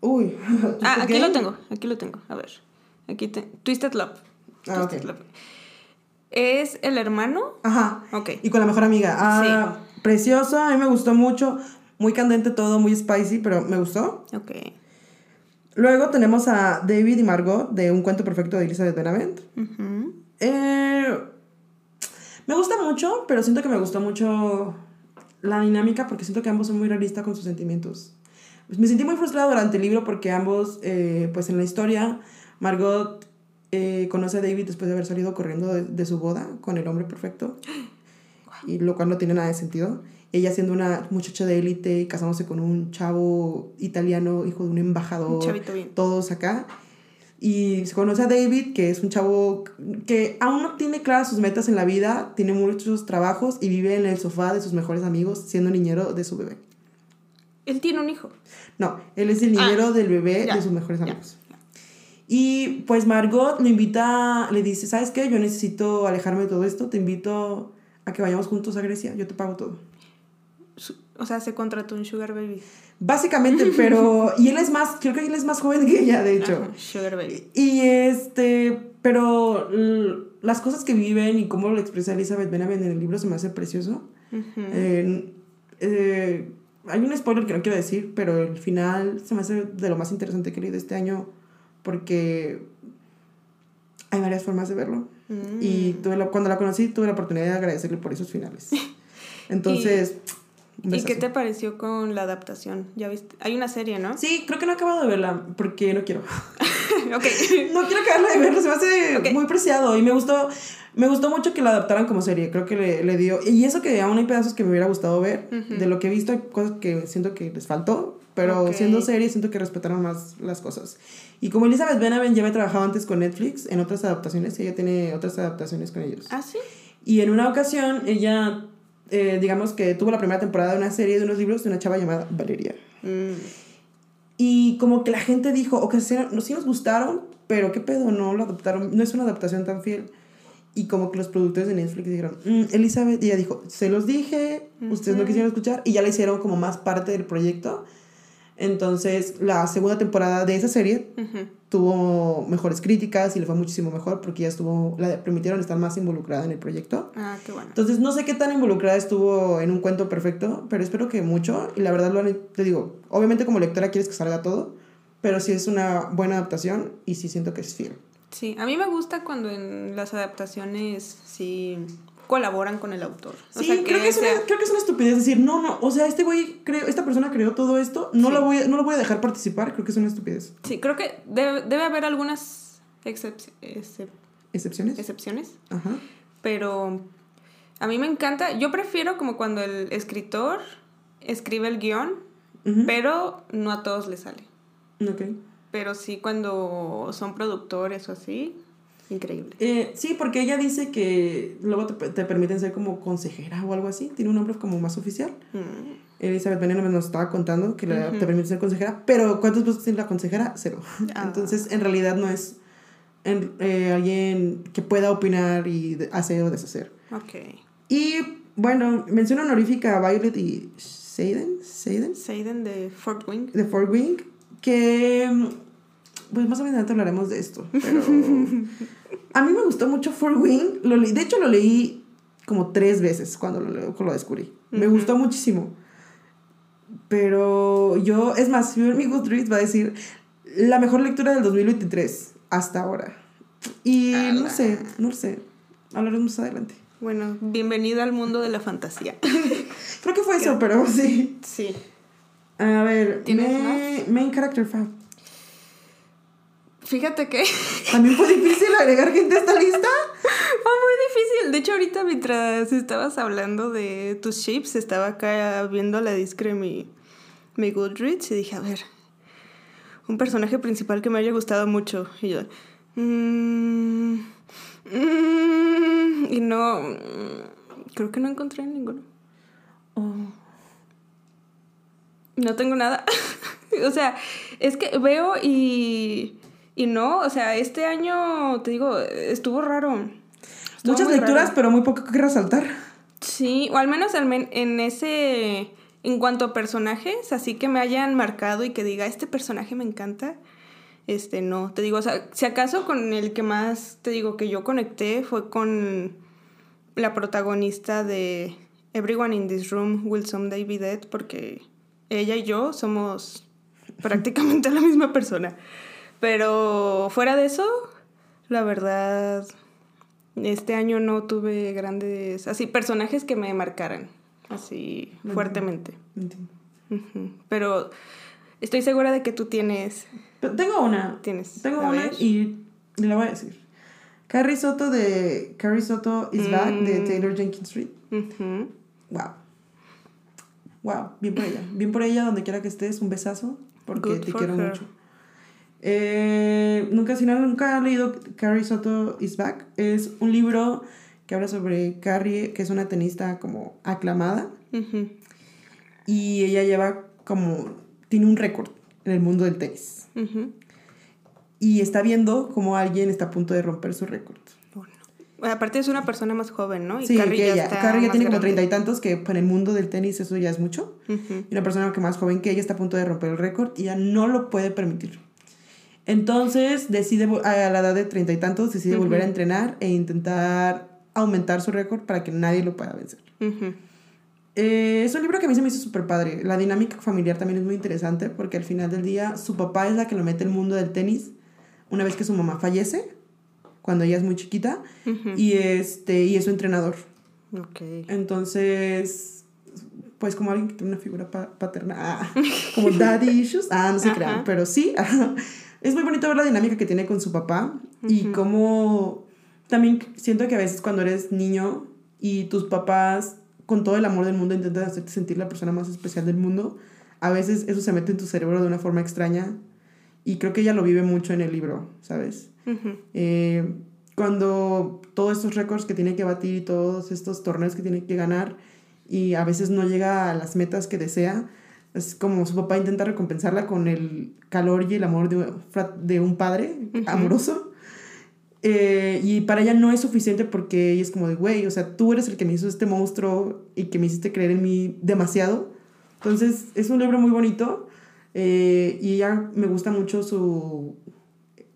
Uy. ah, aquí lo tengo. Aquí lo tengo. A ver. Aquí te... Twisted Love. Ah, Twisted Love. ¿Es el hermano? Ajá. Ok. Y con la mejor amiga. Ah, precioso. A mí me gustó mucho. Muy candente todo, muy spicy, pero me gustó. Ok. Luego tenemos a David y Margot de Un cuento perfecto de Elizabeth Benavent. Ujú. Eh, me gusta mucho, pero siento que me gustó mucho la dinámica porque siento que ambos son muy realistas con sus sentimientos. Pues me sentí muy frustrada durante el libro porque ambos, eh, pues en la historia, Margot eh, conoce a David después de haber salido corriendo de, de su boda con el hombre perfecto, y lo cual no tiene nada de sentido. Ella siendo una muchacha de élite y casándose con un chavo italiano, hijo de un embajador, Un chavito bien. todos acá. Y se conoce a David, que es un chavo que aún no tiene claras sus metas en la vida, tiene muchos trabajos y vive en el sofá de sus mejores amigos siendo niñero de su bebé. Él tiene un hijo. No, él es el niñero del bebé ya, de sus mejores ya, amigos. Y pues Margot lo invita, le dice, ¿sabes qué? Yo necesito alejarme de todo esto, te invito a que vayamos juntos a Grecia, yo te pago todo. O sea, se contrató un sugar baby. Básicamente, pero... Y él es más, creo que él es más joven que ella, de hecho. Ajá, sugar baby. Y este, pero las cosas que viven y cómo lo expresa Elizabeth Benavent en el libro se me hace precioso. Ujú. Eh, eh, hay un spoiler que no quiero decir, pero el final se me hace de lo más interesante que he leído este año porque hay varias formas de verlo. Mm. Y tuve la- cuando la conocí tuve la oportunidad de agradecerle por esos finales. Entonces, un ¿Y qué te pareció con la adaptación? ¿Ya viste? Hay una serie, ¿no? Sí, creo que no he acabado de verla porque no quiero. ok. No quiero acabarla de verla, se me hace Ok. muy preciado y me gustó, me gustó mucho que la adaptaran como serie, creo que le, le dio, y eso que aún hay pedazos que me hubiera gustado ver, de lo que he visto hay cosas que siento que les faltó, pero siendo serie siento que respetaron más las cosas. Y como Elizabeth Benavent ya había trabajado antes con Netflix en otras adaptaciones, ella tiene otras adaptaciones con ellos. ¿Ah, sí? Y en una ocasión ella, eh, digamos que tuvo la primera temporada de una serie de unos libros de una chava llamada Valeria. Mm. Y como que la gente dijo, ok, sí, no- sí nos gustaron, pero qué pedo, no lo adaptaron, no es una adaptación tan fiel. Y como que los productores de Netflix dijeron, "Mm, Elizabeth, y ella dijo, se los dije, ustedes no quisieron escuchar, y ya la hicieron como más parte del proyecto. Entonces, la segunda temporada de esa serie. Tuvo mejores críticas y le fue muchísimo mejor porque ya estuvo, la permitieron estar más involucrada en el proyecto. Ah, qué bueno. Entonces, no sé qué tan involucrada estuvo en un cuento perfecto, pero espero que mucho. Y la verdad, lo han- te digo, obviamente como lectora quieres que salga todo, pero sí es una buena adaptación y sí siento que es fiel. Sí, a mí me gusta cuando en las adaptaciones sí colaboran con el autor. O Sí, sea, creo, que es sea- una, creo que es una estupidez decir, no, no, o sea, este güey, creo, esta persona creó todo esto, no, Sí. lo voy, a- no lo voy a dejar participar, creo que es una estupidez. Sí, creo que debe, debe haber algunas excep- excep- ¿Excepciones? excepciones, Ajá. pero a mí me encanta. Yo prefiero como cuando el escritor escribe el guion, pero no a todos les sale. Ok. Pero sí cuando son productores o así, increíble. Eh, sí, porque ella dice que luego te, te permiten ser como consejera o algo así, tiene un nombre como más oficial. Mm. Elizabeth Benavent nos estaba contando que te permite ser consejera, pero ¿cuántos veces tiene la consejera? Cero. Ah. Entonces, en realidad no es en- eh, alguien que pueda opinar y hacer o deshacer. Ok. Y bueno, mención honorífica a Violet y Seiden, Seiden Seiden de Fort Wing. de Fort Wing, que mm, pues más adelante hablaremos de esto, pero a mí me gustó mucho Fort Wing, lo leí- de hecho lo leí como tres veces cuando lo, descubrí, me gustó muchísimo, pero yo, es más, mi Goodreads va a decir la mejor lectura del 2023 hasta ahora, y no sé, no sé, hablaremos más adelante. Bueno, bienvenida al mundo de la fantasía. Creo que fue eso, pero sí. Sí. A ver, ¿Tienes me- main character fab. Fíjate que También fue difícil agregar gente a esta lista. fue muy difícil. De hecho, ahorita mientras estabas hablando de tus ships, estaba acá viendo la discre mi, mi Goodreads y dije, a ver, un personaje principal que me haya gustado mucho. Y yo, mm, mm, y no, creo que no encontré ninguno. No tengo nada. o sea, es que veo y, y no, o sea, este año, te digo, estuvo raro. Estuvo Muchas lecturas, raro. pero muy poco que resaltar. Sí, o al menos en ese, en cuanto a personajes, así que me hayan marcado y que diga, este personaje me encanta. Este, no, te digo, o sea, si acaso con el que más, te digo, que yo conecté fue con la protagonista de Everyone in this room will someday be dead, porque ella y yo somos prácticamente la misma persona. Pero fuera de eso, la verdad, este año no tuve grandes, así, personajes que me marcaran, así, fuertemente. Pero estoy segura de que tú tienes... Pero tengo una. Tienes. Tengo una ver. y la voy a decir. Carrie Soto de Carrie Soto is Back de Mm. Taylor Jenkins Reid. Ujú. Wow. Wow, bien por ella. Bien por ella, donde quiera que estés, un besazo, porque Good te quiero her. mucho. Eh, nunca, si no, nunca he leído Carrie Soto is Back. Es un libro que habla sobre Carrie, que es una tenista como aclamada. Y ella lleva como, tiene un récord en el mundo del tenis. Y está viendo como alguien está a punto de romper su récord. Bueno. Aparte es una persona más joven, ¿no? Y Sí, Carrie que ya ella. está Carrie ya tiene como grande. treinta y tantos, que para el mundo del tenis eso ya es mucho. Y una persona que más joven que ella está a punto de romper el récord y ella no lo puede permitir. Entonces decide, a la edad de treinta y tantos, decide volver a entrenar e intentar aumentar su récord para que nadie lo pueda vencer. Ujú. Eh, es un libro que a mí se me hizo súper padre. La dinámica familiar también es muy interesante porque al final del día su papá es la que lo mete al mundo del tenis una vez que su mamá fallece, cuando ella es muy chiquita, Ujú. y, este, y es su entrenador. Ok. Entonces, pues como alguien que tiene una figura pa- paterna, ah, como daddy issues, ah, no se crean, pero sí. es muy bonito ver la dinámica que tiene con su papá y cómo también siento que a veces cuando eres niño y tus papás con todo el amor del mundo intentan hacerte sentir la persona más especial del mundo, a veces eso se mete en tu cerebro de una forma extraña y creo que ella lo vive mucho en el libro, ¿sabes? Eh, cuando todos estos récords que tiene que batir y todos estos torneos que tiene que ganar y a veces no llega a las metas que desea, es como su papá intenta recompensarla con el calor y el amor de, de un padre amoroso. Eh, y para ella no es suficiente porque ella es como de, güey, o sea, tú eres el que me hizo este monstruo y que me hiciste creer en mí demasiado. Entonces, es un libro muy bonito eh, y ella me gusta mucho su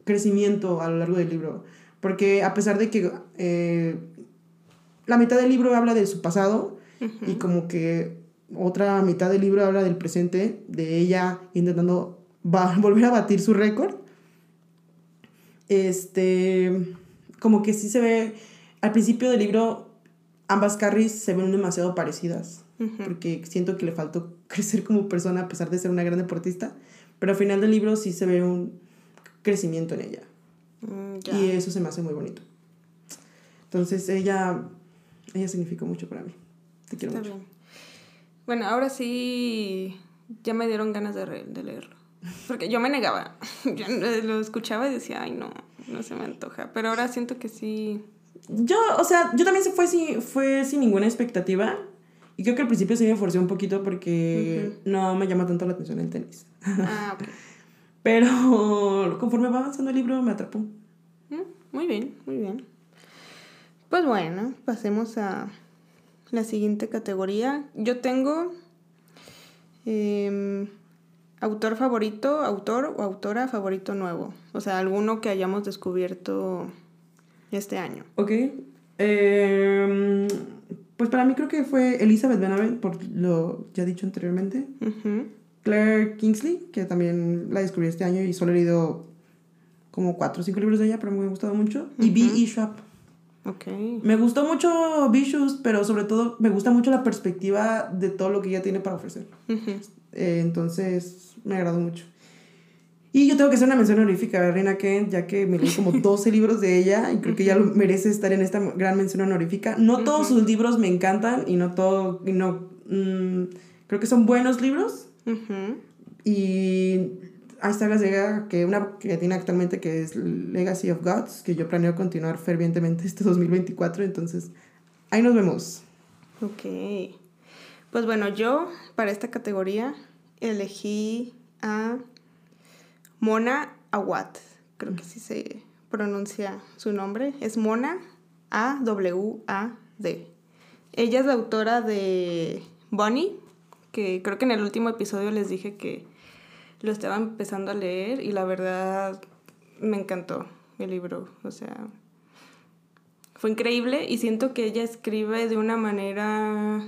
crecimiento a lo largo del libro. Porque a pesar de que eh, la mitad del libro habla de su pasado y como que otra mitad del libro habla del presente, de ella intentando va- volver a batir su récord, este, como que sí se ve, al principio del libro ambas Carries se ven demasiado parecidas, porque siento que le faltó crecer como persona a pesar de ser una gran deportista, pero al final del libro sí se ve un crecimiento en ella. Mm. Y eso se me hace muy bonito. Entonces ella, ella significó mucho para mí. Te quiero Está mucho. bien. Bueno, ahora sí ya me dieron ganas de, re- de leerlo. Porque yo me negaba. Yo lo escuchaba y decía, ay, no, no se me antoja. Pero ahora siento que sí. Yo, o sea, yo también se fue, sin, fue sin ninguna expectativa. Y creo que al principio sí me forcé un poquito porque no me llama tanto la atención el tenis. Ah, ok. Pero conforme va avanzando el libro me atrapó. Mm, Muy bien, muy bien. Pues bueno, pasemos a la siguiente categoría. Yo tengo em, autor favorito, autor o autora favorito nuevo. O sea, alguno que hayamos descubierto este año. Ok. Eh, pues para mí creo que fue Elizabeth Benavent, por lo ya dicho anteriormente. Claire Kingsley, que también la descubrí este año y solo he leído como cuatro o cinco libros de ella, pero me ha gustado mucho. Y B. E. Schwab. Ok. Me gustó mucho Vicious, pero sobre todo me gusta mucho la perspectiva de todo lo que ella tiene para ofrecer. Eh, entonces, me agradó mucho. Y yo tengo que hacer una mención honorífica a Reina Kent, ya que me leí como 12 libros de ella y creo que ella merece estar en esta gran mención honorífica. No todos sus libros me encantan y no todo, y no, mm, creo que son buenos libros. Y ahí está la saga que una que tiene actualmente que es Legacy of Gods, que yo planeo continuar fervientemente este 2024, entonces ahí nos vemos. Ok. Pues bueno, yo para esta categoría elegí a Mona Awad. Creo que así se pronuncia su nombre. Es Mona A-W-A-D. Ella es la autora de Bonnie, que creo que en el último episodio les dije que lo estaba empezando a leer y la verdad me encantó el libro. O sea, fue increíble y siento que ella escribe de una manera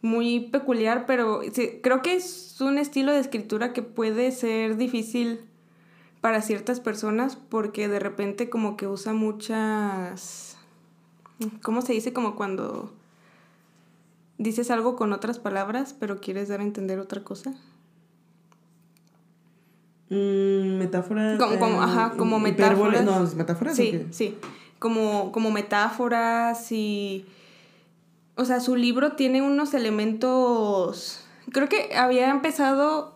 muy peculiar, pero creo que es un estilo de escritura que puede ser difícil para ciertas personas porque de repente como que usa muchas... ¿Cómo se dice? Como cuando dices algo con otras palabras, pero quieres dar a entender otra cosa. Mm, metáforas. Como, como, eh, ajá, como metáforas. No, metáforas. Sí, sí. Como, como metáforas y. O sea, su libro tiene unos elementos. Creo que había empezado.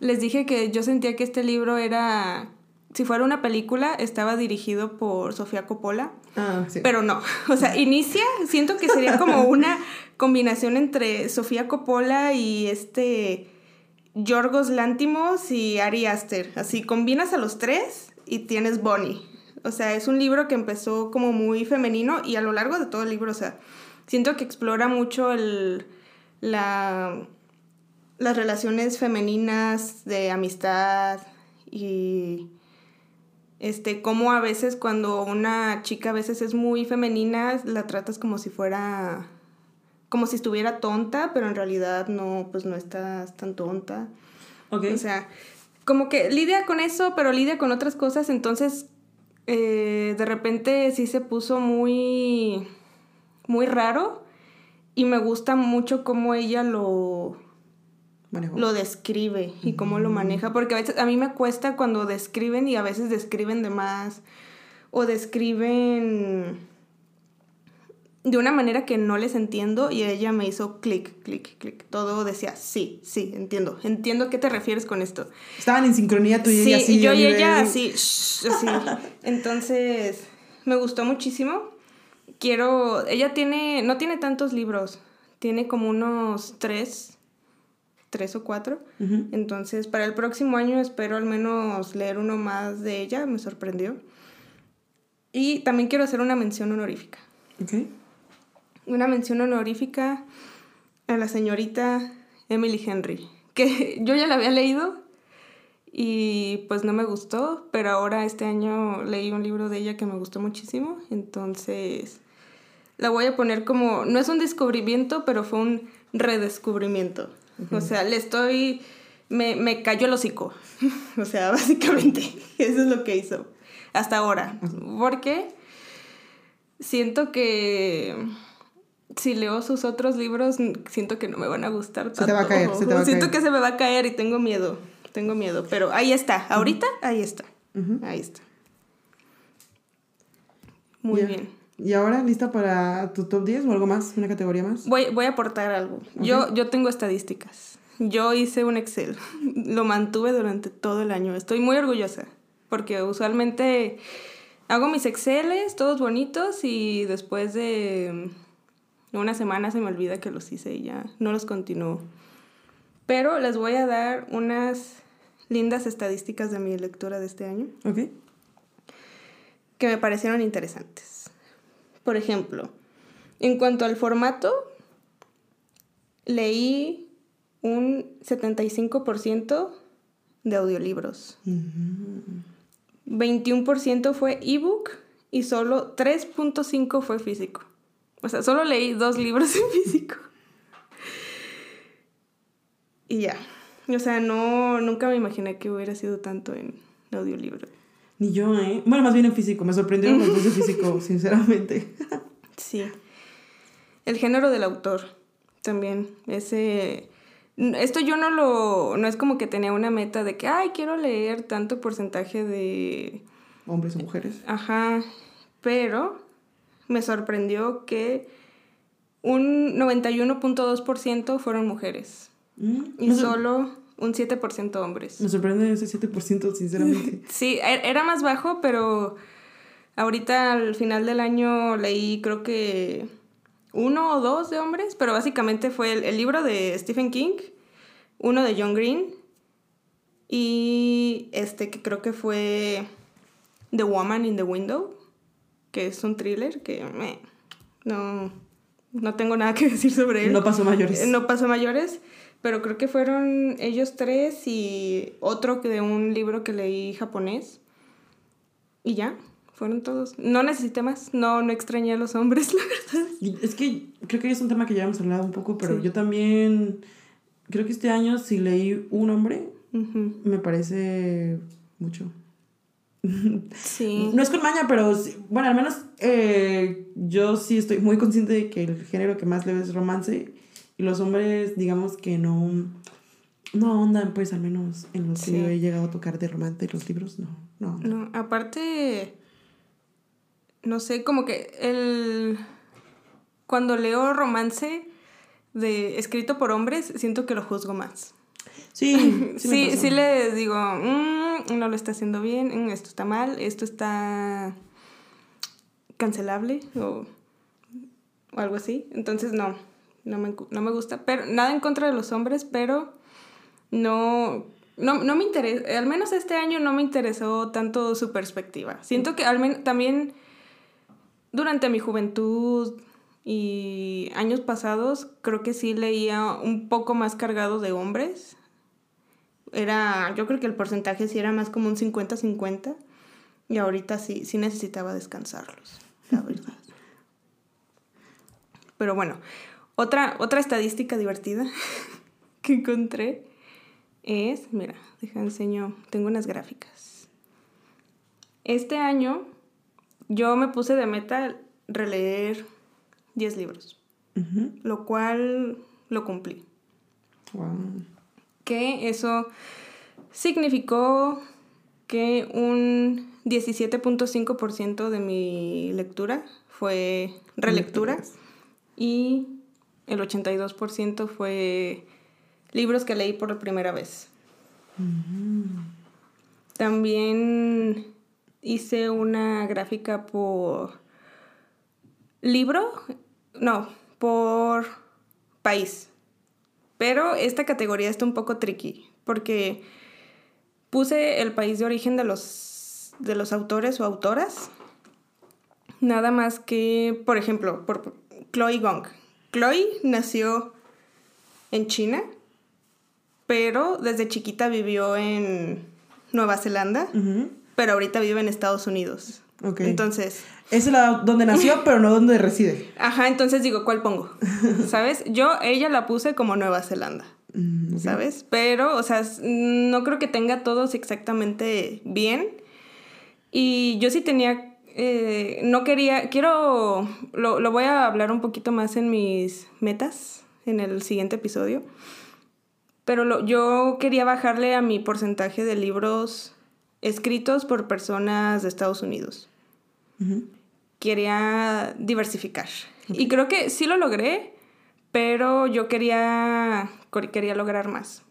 Les dije que yo sentía que este libro era. Si fuera una película, estaba dirigido por Sofía Coppola. Ah, sí. Pero no. O sea, inicia. Siento que sería como una combinación entre Sofía Coppola y este Yorgos Lántimos y Ari Aster. Así combinas a los tres y tienes Bonnie. O sea, es un libro que empezó como muy femenino y a lo largo de todo el libro, o sea, siento que explora mucho el, la, las relaciones femeninas de amistad y este cómo a veces cuando una chica a veces es muy femenina la tratas como si fuera como si estuviera tonta, pero en realidad no, pues no estás tan tonta. O sea, como que lidia con eso, pero lidia con otras cosas, entonces eh, de repente sí se puso muy, muy raro y me gusta mucho cómo ella lo, lo describe y cómo lo maneja, porque a veces a mí me cuesta cuando describen y a veces describen de más o describen de una manera que no les entiendo y ella me hizo clic, clic, clic. Todo decía, sí, sí, entiendo. Entiendo a qué te refieres con esto. Estaban en sincronía tú y ella. Sí, yo y ella así, así. Entonces, me gustó muchísimo. Quiero, ella tiene, no tiene tantos libros, tiene como unos tres, tres o cuatro. Entonces, para el próximo año espero al menos leer uno más de ella, me sorprendió. Y también quiero hacer una mención honorífica. Okay una mención honorífica a la señorita Emily Henry, que yo ya la había leído y pues no me gustó, pero ahora este año leí un libro de ella que me gustó muchísimo, entonces la voy a poner como, no es un descubrimiento, pero fue un redescubrimiento. O sea, le estoy, me, me cayó el hocico, o sea, básicamente, eso es lo que hizo hasta ahora, porque siento que si leo sus otros libros, siento que no me van a gustar tanto. Se te va a caer, se te va a Siento que se me va a caer y tengo miedo. Tengo miedo. Pero ahí está. Ahorita, ahí está. Ahí está. Muy bien. ¿Y ahora lista para tu top 10 o algo más? ¿Una categoría más? Voy, voy a aportar algo. Yo, yo tengo estadísticas. Yo hice un Excel. Lo mantuve durante todo el año. Estoy muy orgullosa. Porque usualmente hago mis Exceles, todos bonitos, y después de una semana se me olvida que los hice y ya no los continúo. Pero les voy a dar unas lindas estadísticas de mi lectura de este año. Ok. Que me parecieron interesantes. Por ejemplo, en cuanto al formato, leí un 75% de audiolibros. 21% fue ebook y solo 3.5 fue físico. O sea, solo leí dos libros en físico. Y ya. O sea, no, nunca me imaginé que hubiera sido tanto en audiolibro. Ni yo, ¿eh? Bueno, más bien en físico. Me sorprendieron los dos de físico, sinceramente. sí. El género del autor también. Ese... Esto yo no lo... No es como que tenía una meta de que, ay, quiero leer tanto porcentaje de... Hombres o mujeres. Ajá. Pero me sorprendió que un 91.2% fueron mujeres mm, y solo un 7% hombres. Me sorprende ese 7%, sinceramente. sí, e-, era más bajo, pero ahorita al final del año leí creo que uno o dos de hombres, pero básicamente fue el, el libro de Stephen King, uno de John Green y este que creo que fue The Woman in the Window que es un thriller que me, no, no tengo nada que decir sobre él. No pasó mayores. No pasó mayores, pero creo que fueron ellos tres y otro de un libro que leí japonés. Y ya, Fueron todos. No necesité más. No, no extrañé a los hombres, la verdad. Es que creo que es un tema que ya hemos hablado un poco, pero yo también creo que este año si leí un hombre, me parece mucho. Sí. No es con maña, pero bueno, al menos eh, yo sí estoy muy consciente de que el género que más leo es romance y los hombres, digamos que no, no ahondan, pues al menos en los que yo he llegado a tocar de romance y los libros, no, no. No, aparte, no sé, como que el... Cuando leo romance de escrito por hombres, siento que lo juzgo más. Sí, sí, sí, le digo, mm, no lo está haciendo bien, mm, esto está mal, esto está cancelable o, o algo así. Entonces, no, no me, no me, gusta. Pero nada en contra de los hombres, pero no, no, no me interesa, al menos este año no me interesó tanto su perspectiva. Siento que al menos también durante mi juventud y años pasados creo que sí leía un poco más cargado de hombres era, yo creo que el porcentaje sí era más como un 50-50 y ahorita sí, sí necesitaba descansarlos, la verdad. Pero bueno, otra, otra estadística divertida que encontré es, mira, deja enseño, tengo unas gráficas. Este año yo me puse de meta releer 10 libros, lo cual lo cumplí. Wow que eso significó que un 17.5% de mi lectura fue relectura y el 82% fue libros que leí por primera vez. También hice una gráfica por libro, no, por país. Pero esta categoría está un poco tricky porque puse el país de origen de los, de los autores o autoras. Nada más que, por ejemplo, por Chloe Gong. Chloe nació en China, pero desde chiquita vivió en Nueva Zelanda, pero ahorita vive en Estados Unidos. Entonces. Es la donde nació, pero no donde reside. Ajá, entonces digo, ¿cuál pongo? ¿Sabes? Yo, ella la puse como Nueva Zelanda. Mm, ¿Sabes? Pero, o sea, no creo que tenga todos exactamente bien. Y yo sí tenía. Eh, no quería. Quiero. Lo, lo voy a hablar un poquito más en mis metas en el siguiente episodio. Pero lo, yo quería bajarle a mi porcentaje de libros escritos por personas de Estados Unidos. Quería diversificar. Y creo que sí lo logré, pero yo quería, quería lograr más.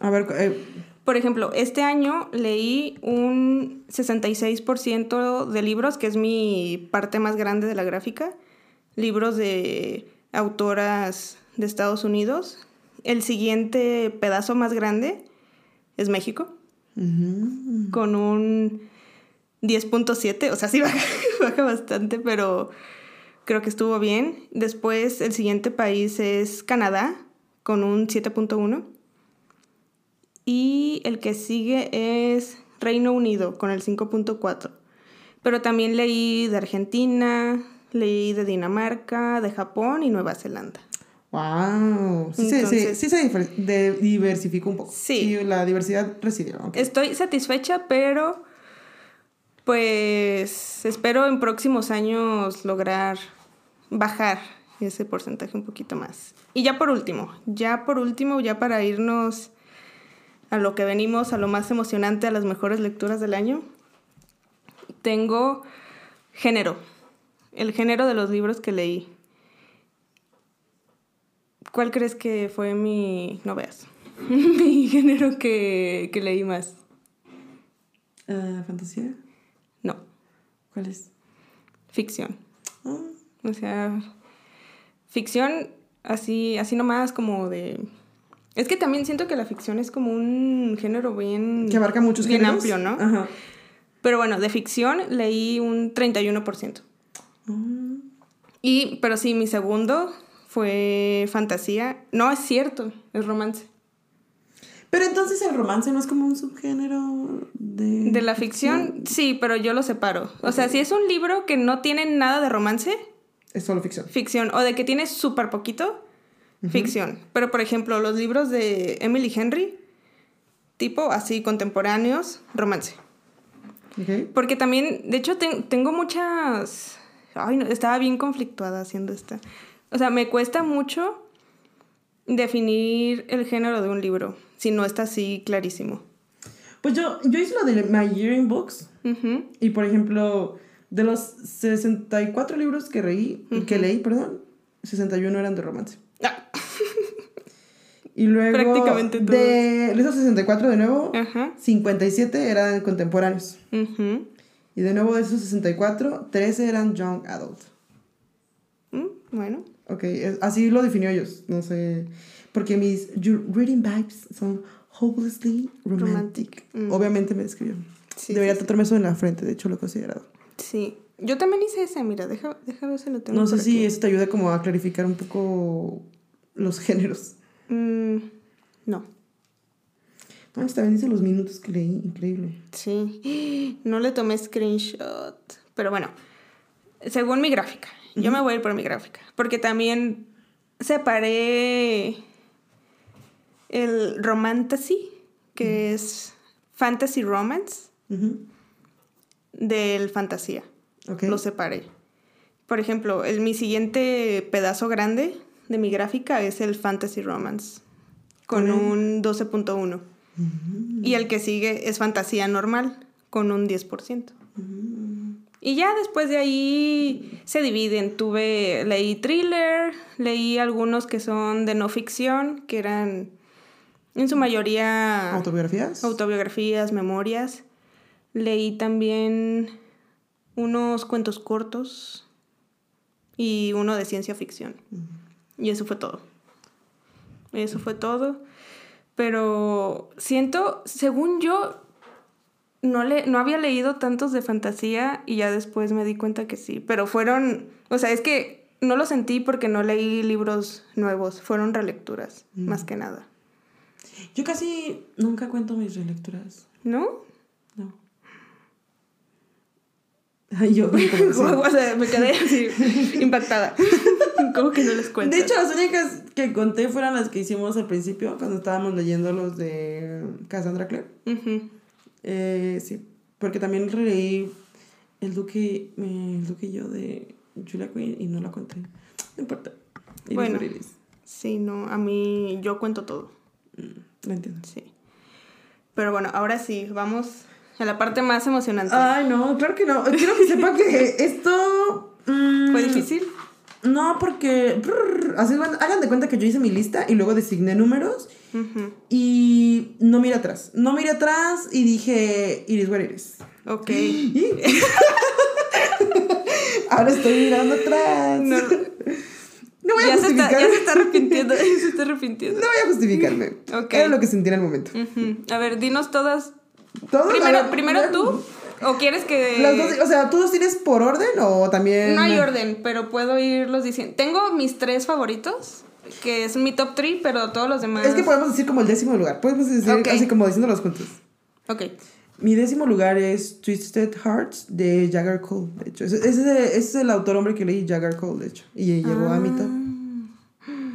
A ver, eh, por ejemplo, este año leí un 66% de libros, que es mi parte más grande de la gráfica, libros de autoras de Estados Unidos. El siguiente pedazo más grande es México. Con un 10.7, o sea, sí baja, bastante, pero creo que estuvo bien. Después el siguiente país es Canadá, con un 7.1. Y el que sigue es Reino Unido, con el 5.4. Pero también leí de Argentina, leí de Dinamarca, de Japón y Nueva Zelanda. Wow, sí, sí, sí, se diversificó un poco. Sí. la diversidad residió. Estoy satisfecha, pero pues espero en próximos años lograr bajar ese porcentaje un poquito más. Y ya por último, ya por último, ya para irnos a lo que venimos, a lo más emocionante, a las mejores lecturas del año, tengo género, el género de los libros que leí. ¿Cuál crees que fue mi... no veas? mi género que, leí más. Uh, ¿Fantasía? ¿Cuál es? Ficción. Ah. O sea, ficción así, así nomás como de... Es que también siento que la ficción es como un género bien... Que abarca muchos Bien amplio, ¿no? Ajá. Pero bueno, de ficción leí un 31%. Ah. Y, pero sí, mi segundo fue fantasía. No, es cierto, es romance. Pero entonces el romance no es como un subgénero de... De la ficción, sí, pero yo lo separo. O sea, si es un libro que no tiene nada de romance, Es solo ficción. ficción. O de que tiene súper poquito, ficción. Pero, por ejemplo, los libros de Emily Henry, tipo así contemporáneos, romance. ¿Ok? Porque también, de hecho, ten- tengo muchas... Ay, no, estaba bien conflictuada haciendo esta. O sea, me cuesta mucho definir el género de un libro, si no está así clarísimo. Pues yo, yo hice lo de My Year in Books. Y por ejemplo, de los 64 libros que, reí, que leí, perdón, 61 eran de romance. Ah, Y luego, Prácticamente todos. de esos 64 de nuevo, Ajá. 57 eran contemporáneos. Y de nuevo de esos 64, 13 eran young adult. Mm, Bueno. Ok, así lo definió ellos. No sé. Porque mis reading vibes son hopelessly romantic. Romantic, mm. Obviamente me describió. Sí, Debería sí, sí. tatuarme eso en la frente, de hecho lo he considerado. Sí. Yo también hice ese, mira, deja, deja ver si lo tengo No sé si aquí. eso te ayuda como a clarificar un poco los géneros. Mm, no. Manches, también dice los minutos que leí, increíble. Sí. No le tomé screenshot. Pero bueno, según mi gráfica. Yo me voy a ir por mi gráfica. Porque también separé el romantasy, que es fantasy romance, del fantasía. Lo separé. Por ejemplo, el, mi siguiente pedazo grande de mi gráfica es el fantasy romance. Con un 12.1. Y el que sigue es fantasía normal, con un 10%. Y ya después de ahí se dividen. Tuve, leí thriller, leí algunos que son de no ficción, que eran en su mayoría ¿Autobiografías? autobiografías, memorias. Leí también unos cuentos cortos y uno de ciencia ficción. Y eso fue todo. Eso fue todo. Pero siento, según yo, no, le, no había leído tantos de fantasía y ya después me di cuenta que sí. Pero fueron, o sea, es que no lo sentí porque no leí libros nuevos, fueron relecturas, más que nada. Yo casi nunca cuento mis relecturas. ¿No? No. Ay, yo. o sea, me quedé así impactada. ¿Cómo que no les cuento? De hecho, las únicas que conté fueron las que hicimos al principio, cuando estábamos leyendo los de Cassandra Clare. Eh, sí, porque también releí el Duque, eh, el Duque y yo de Julia Quinn y no la conté. No importa. Bueno. Sí, no, a mí yo cuento todo, Mm, Lo entiendo. sí. Pero bueno, ahora sí, vamos a la parte más emocionante. Ay, no, claro que no. Quiero que sepa que esto. mm, ¿Fue difícil? No, porque. brr, así, bueno, hagan de cuenta que yo hice mi lista y luego designé números y no miré atrás. No miré atrás y dije, it is what it is. Ok. Ahora estoy mirando atrás. No, No voy a ya, se está, ya se está arrepintiendo, ya se está arrepintiendo. No voy a justificarme. Ok. Era lo que sentí en el momento. A ver, dinos todas. Todo Primero, primero tú, o quieres que... Las dos, o sea, ¿tú los tienes por orden o también...? No hay orden, pero puedo irlos diciendo. Tengo mis tres favoritos, que es mi top 3, pero todos los demás... Es que podemos decir como el décimo lugar. Podemos decir así como diciéndolos juntos. Ok. Mi décimo lugar es Twisted Hearts de Jagger Cole, de hecho. Ese, ese es el- ese es el autor hombre que leí, Jagger Cole, de hecho. Y llegó a mi top. Ah.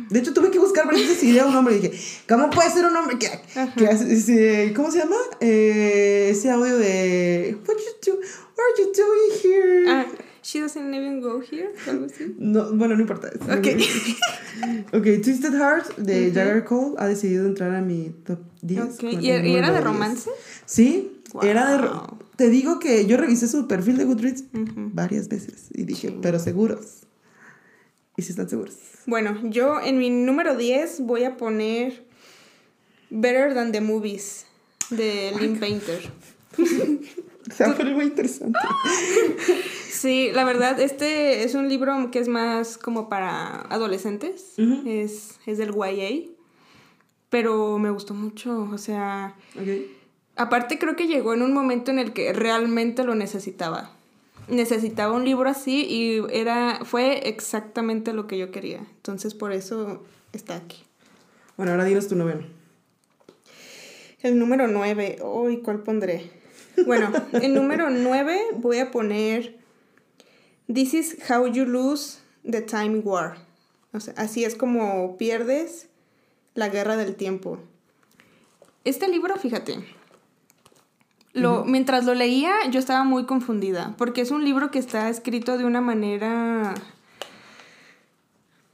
De hecho, tuve que buscar para ver si era un hombre. Y dije, ¿cómo puede ser un hombre que, que hace. ¿Cómo se llama? Eh, ese audio de... What you do? What are you doing here? Ah, she doesn't even go here, algo así. No, bueno, no importa. Ok. ok, Twisted Hearts de Jagger Cole ha decidido entrar a mi top 10. Ok, ¿Y, y era de 10. romance? Sí, era de... Te digo que yo revisé su perfil de Goodreads varias veces y dije, pero seguros. ¿Y si están seguros? Bueno, yo en mi número 10 voy a poner Better Than the Movies de Lynn Painter. Se va a poner muy interesante. Sí, la verdad, este es un libro que es más como para adolescentes. Es, es del YA. Pero me gustó mucho. O sea. Aparte creo que llegó en un momento en el que realmente lo necesitaba. Necesitaba un libro así y era, fue exactamente lo que yo quería. Entonces por eso está aquí. Bueno, ahora dinos tu noveno. El número 9. Uy, ¿cuál pondré? Bueno, el número 9 voy a poner This is how you lose the time war. O sea, así es como pierdes la guerra del tiempo. Este libro, fíjate, lo, mientras lo leía yo estaba muy confundida, porque es un libro que está escrito de una manera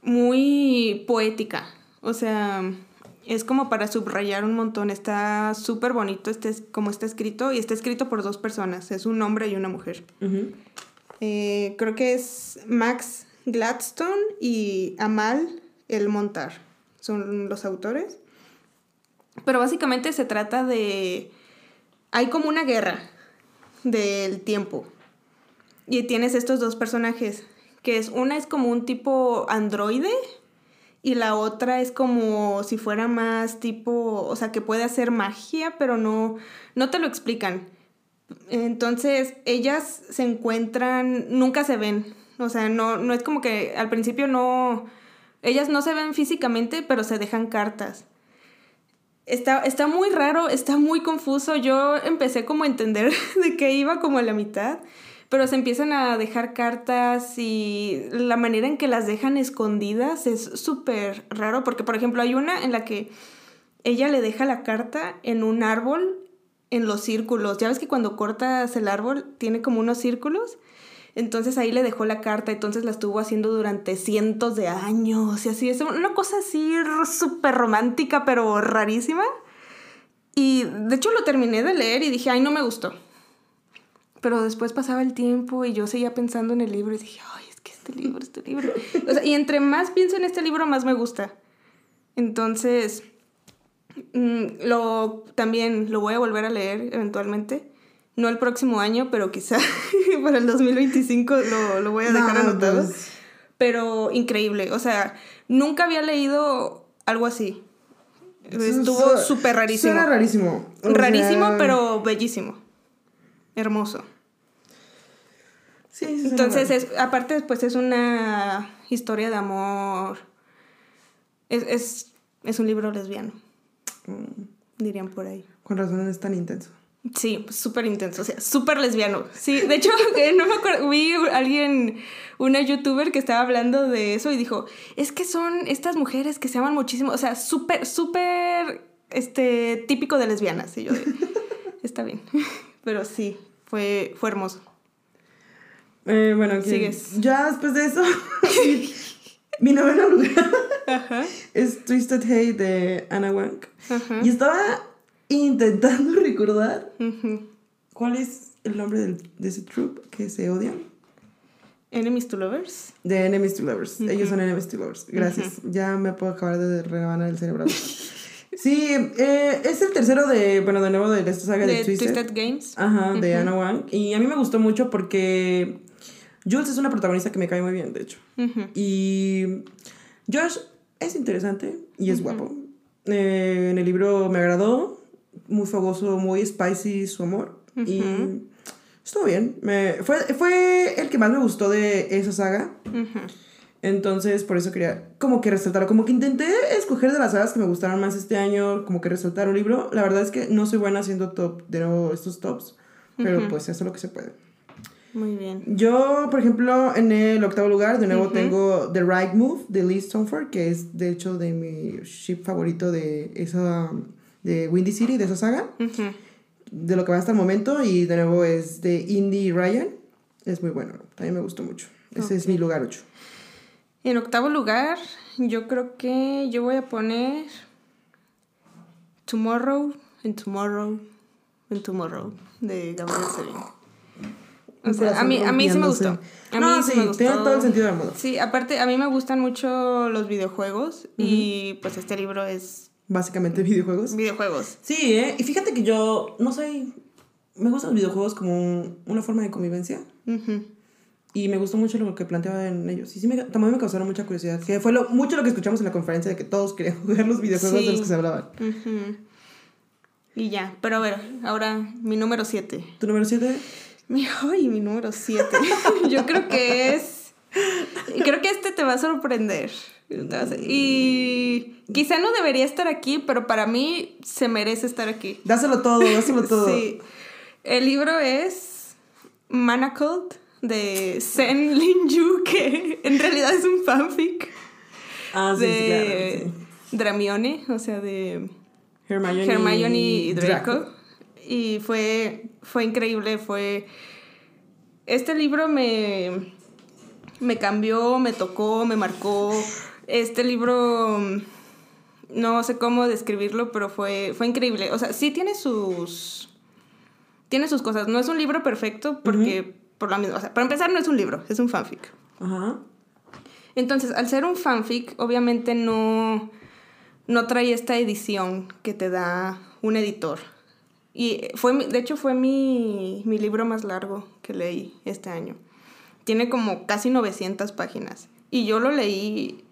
muy poética. O sea, es como para subrayar un montón. Está súper bonito este, como está escrito y está escrito por dos personas. Es un hombre y una mujer. Eh, creo que es Max Gladstone y Amal El Montar. Son los autores. Pero básicamente se trata de... Hay como una guerra del tiempo. Y tienes estos dos personajes, que es una es como un tipo androide y la otra es como si fuera más tipo, o sea, que puede hacer magia, pero no, no te lo explican. Entonces, ellas se encuentran, nunca se ven. O sea, no, no es como que al principio no, ellas no se ven físicamente, pero se dejan cartas. Está, está muy raro, está muy confuso. Yo empecé como a entender de qué iba como a la mitad pero se empiezan a dejar cartas y la manera en que las dejan escondidas es súper raro, porque por ejemplo hay una en la que ella le deja la carta en un árbol en los círculos. Ya ves que cuando cortas el árbol tiene como unos círculos. Entonces ahí le dejó la carta, entonces la estuvo haciendo durante cientos de años y así. Es una cosa así súper romántica, pero rarísima. Y de hecho lo terminé de leer y dije, ay, no me gustó. Pero después pasaba el tiempo y yo seguía pensando en el libro y dije, ay, es que este libro, este libro. Y entre más pienso en este libro, más me gusta. Entonces, mm, lo, también lo voy a volver a leer eventualmente. No el próximo año, pero quizá para el 2025 lo, lo voy a dejar anotado. Pues. Pero increíble. O sea, nunca había leído algo así. Estuvo súper rarísimo. Suena rarísimo. rarísimo, pero bellísimo. Hermoso. Sí, sí Entonces, es, aparte, pues es una historia de amor. Es, un libro lesbiano. Mm. Dirían por ahí. Con razón es tan intenso. Sí, súper intenso, o sea, súper lesbiano. Sí, de hecho, eh, no me acuerdo, vi alguien, una youtuber que estaba hablando de eso y dijo, es que son estas mujeres que se aman muchísimo, o sea, súper, súper, este, típico de lesbianas. Y yo, está bien, pero sí, fue, fue hermoso. Eh, bueno, Sigues. ya después de eso, mi noveno lugar es Twisted Hate de Anna Wang. Y estaba intentando recordar cuál es el nombre de ese troop que se odian. Enemies to Lovers. De Enemies to Lovers. Ellos son Enemies to Lovers. Gracias. Ya me puedo acabar de rebanar el cerebro. Sí, eh, es el tercero de, bueno, de nuevo de esta saga de, de Twisted. Games. Ajá, de Anna Wang. Y a mí me gustó mucho porque Jules es una protagonista que me cae muy bien, de hecho. Y Josh es interesante y es guapo. Eh, en el libro me agradó, muy fogoso, muy spicy su amor. Y estuvo bien. Me, fue, fue el que más me gustó de esa saga. Entonces, por eso quería como que resaltar, como que intenté escoger de las sagas que me gustaron más este año, como que resaltar un libro. La verdad es que no soy buena haciendo top, de nuevo estos tops, pero pues eso es lo que se puede. Muy bien. Yo, por ejemplo, en el octavo lugar, de nuevo tengo The Right Move de Lee Stoneford, que es de hecho de mi ship favorito de esa, de Windy City, de esa saga. De lo que va hasta el momento, y de nuevo es de Indy Ryan. Es muy bueno, también me gustó mucho. Ese es mi lugar 8. En octavo lugar, yo creo que yo voy a poner Tomorrow, and Tomorrow, and Tomorrow, de Gabriel Sevilla. O sea, a mí, a mí sí me gustó. A mí sí, me gustó. tiene todo el sentido del mundo. Sí, aparte, a mí me gustan mucho los videojuegos y pues este libro es... Básicamente videojuegos. Videojuegos. Sí, ¿eh? Y fíjate que yo no soy... Me gustan los videojuegos como una forma de convivencia. Y me gustó mucho lo que planteaba en ellos. Y sí, me, también me causaron mucha curiosidad. Que fue lo, mucho lo que escuchamos en la conferencia de que todos querían jugar los videojuegos de los que se hablaban. Y ya, pero a ver, ahora mi número 7. ¿Tu número 7? Mi, ay, mi número 7. Yo creo que es... Creo que este te va a sorprender. Y quizá no debería estar aquí, pero para mí se merece estar aquí. Dáselo todo, dáselo todo. Sí. El libro es Manacled de Sen Lin Yu, que en realidad es un fanfic. Ah, sí, de Dramione, o sea, de Hermione, y Draco. Y fue, fue increíble, fue... Este libro me, me cambió, me tocó, me marcó. Este libro, no sé cómo describirlo, pero fue, fue increíble. O sea, sí tiene sus... Tiene sus cosas. No es un libro perfecto porque, por la misma... O sea, para empezar, no es un libro, es un fanfic. Ajá. Entonces, al ser un fanfic, obviamente no, no trae esta edición que te da un editor. Y fue, de hecho, fue mi, mi libro más largo que leí este año. Tiene como casi 900 páginas. Y yo lo leí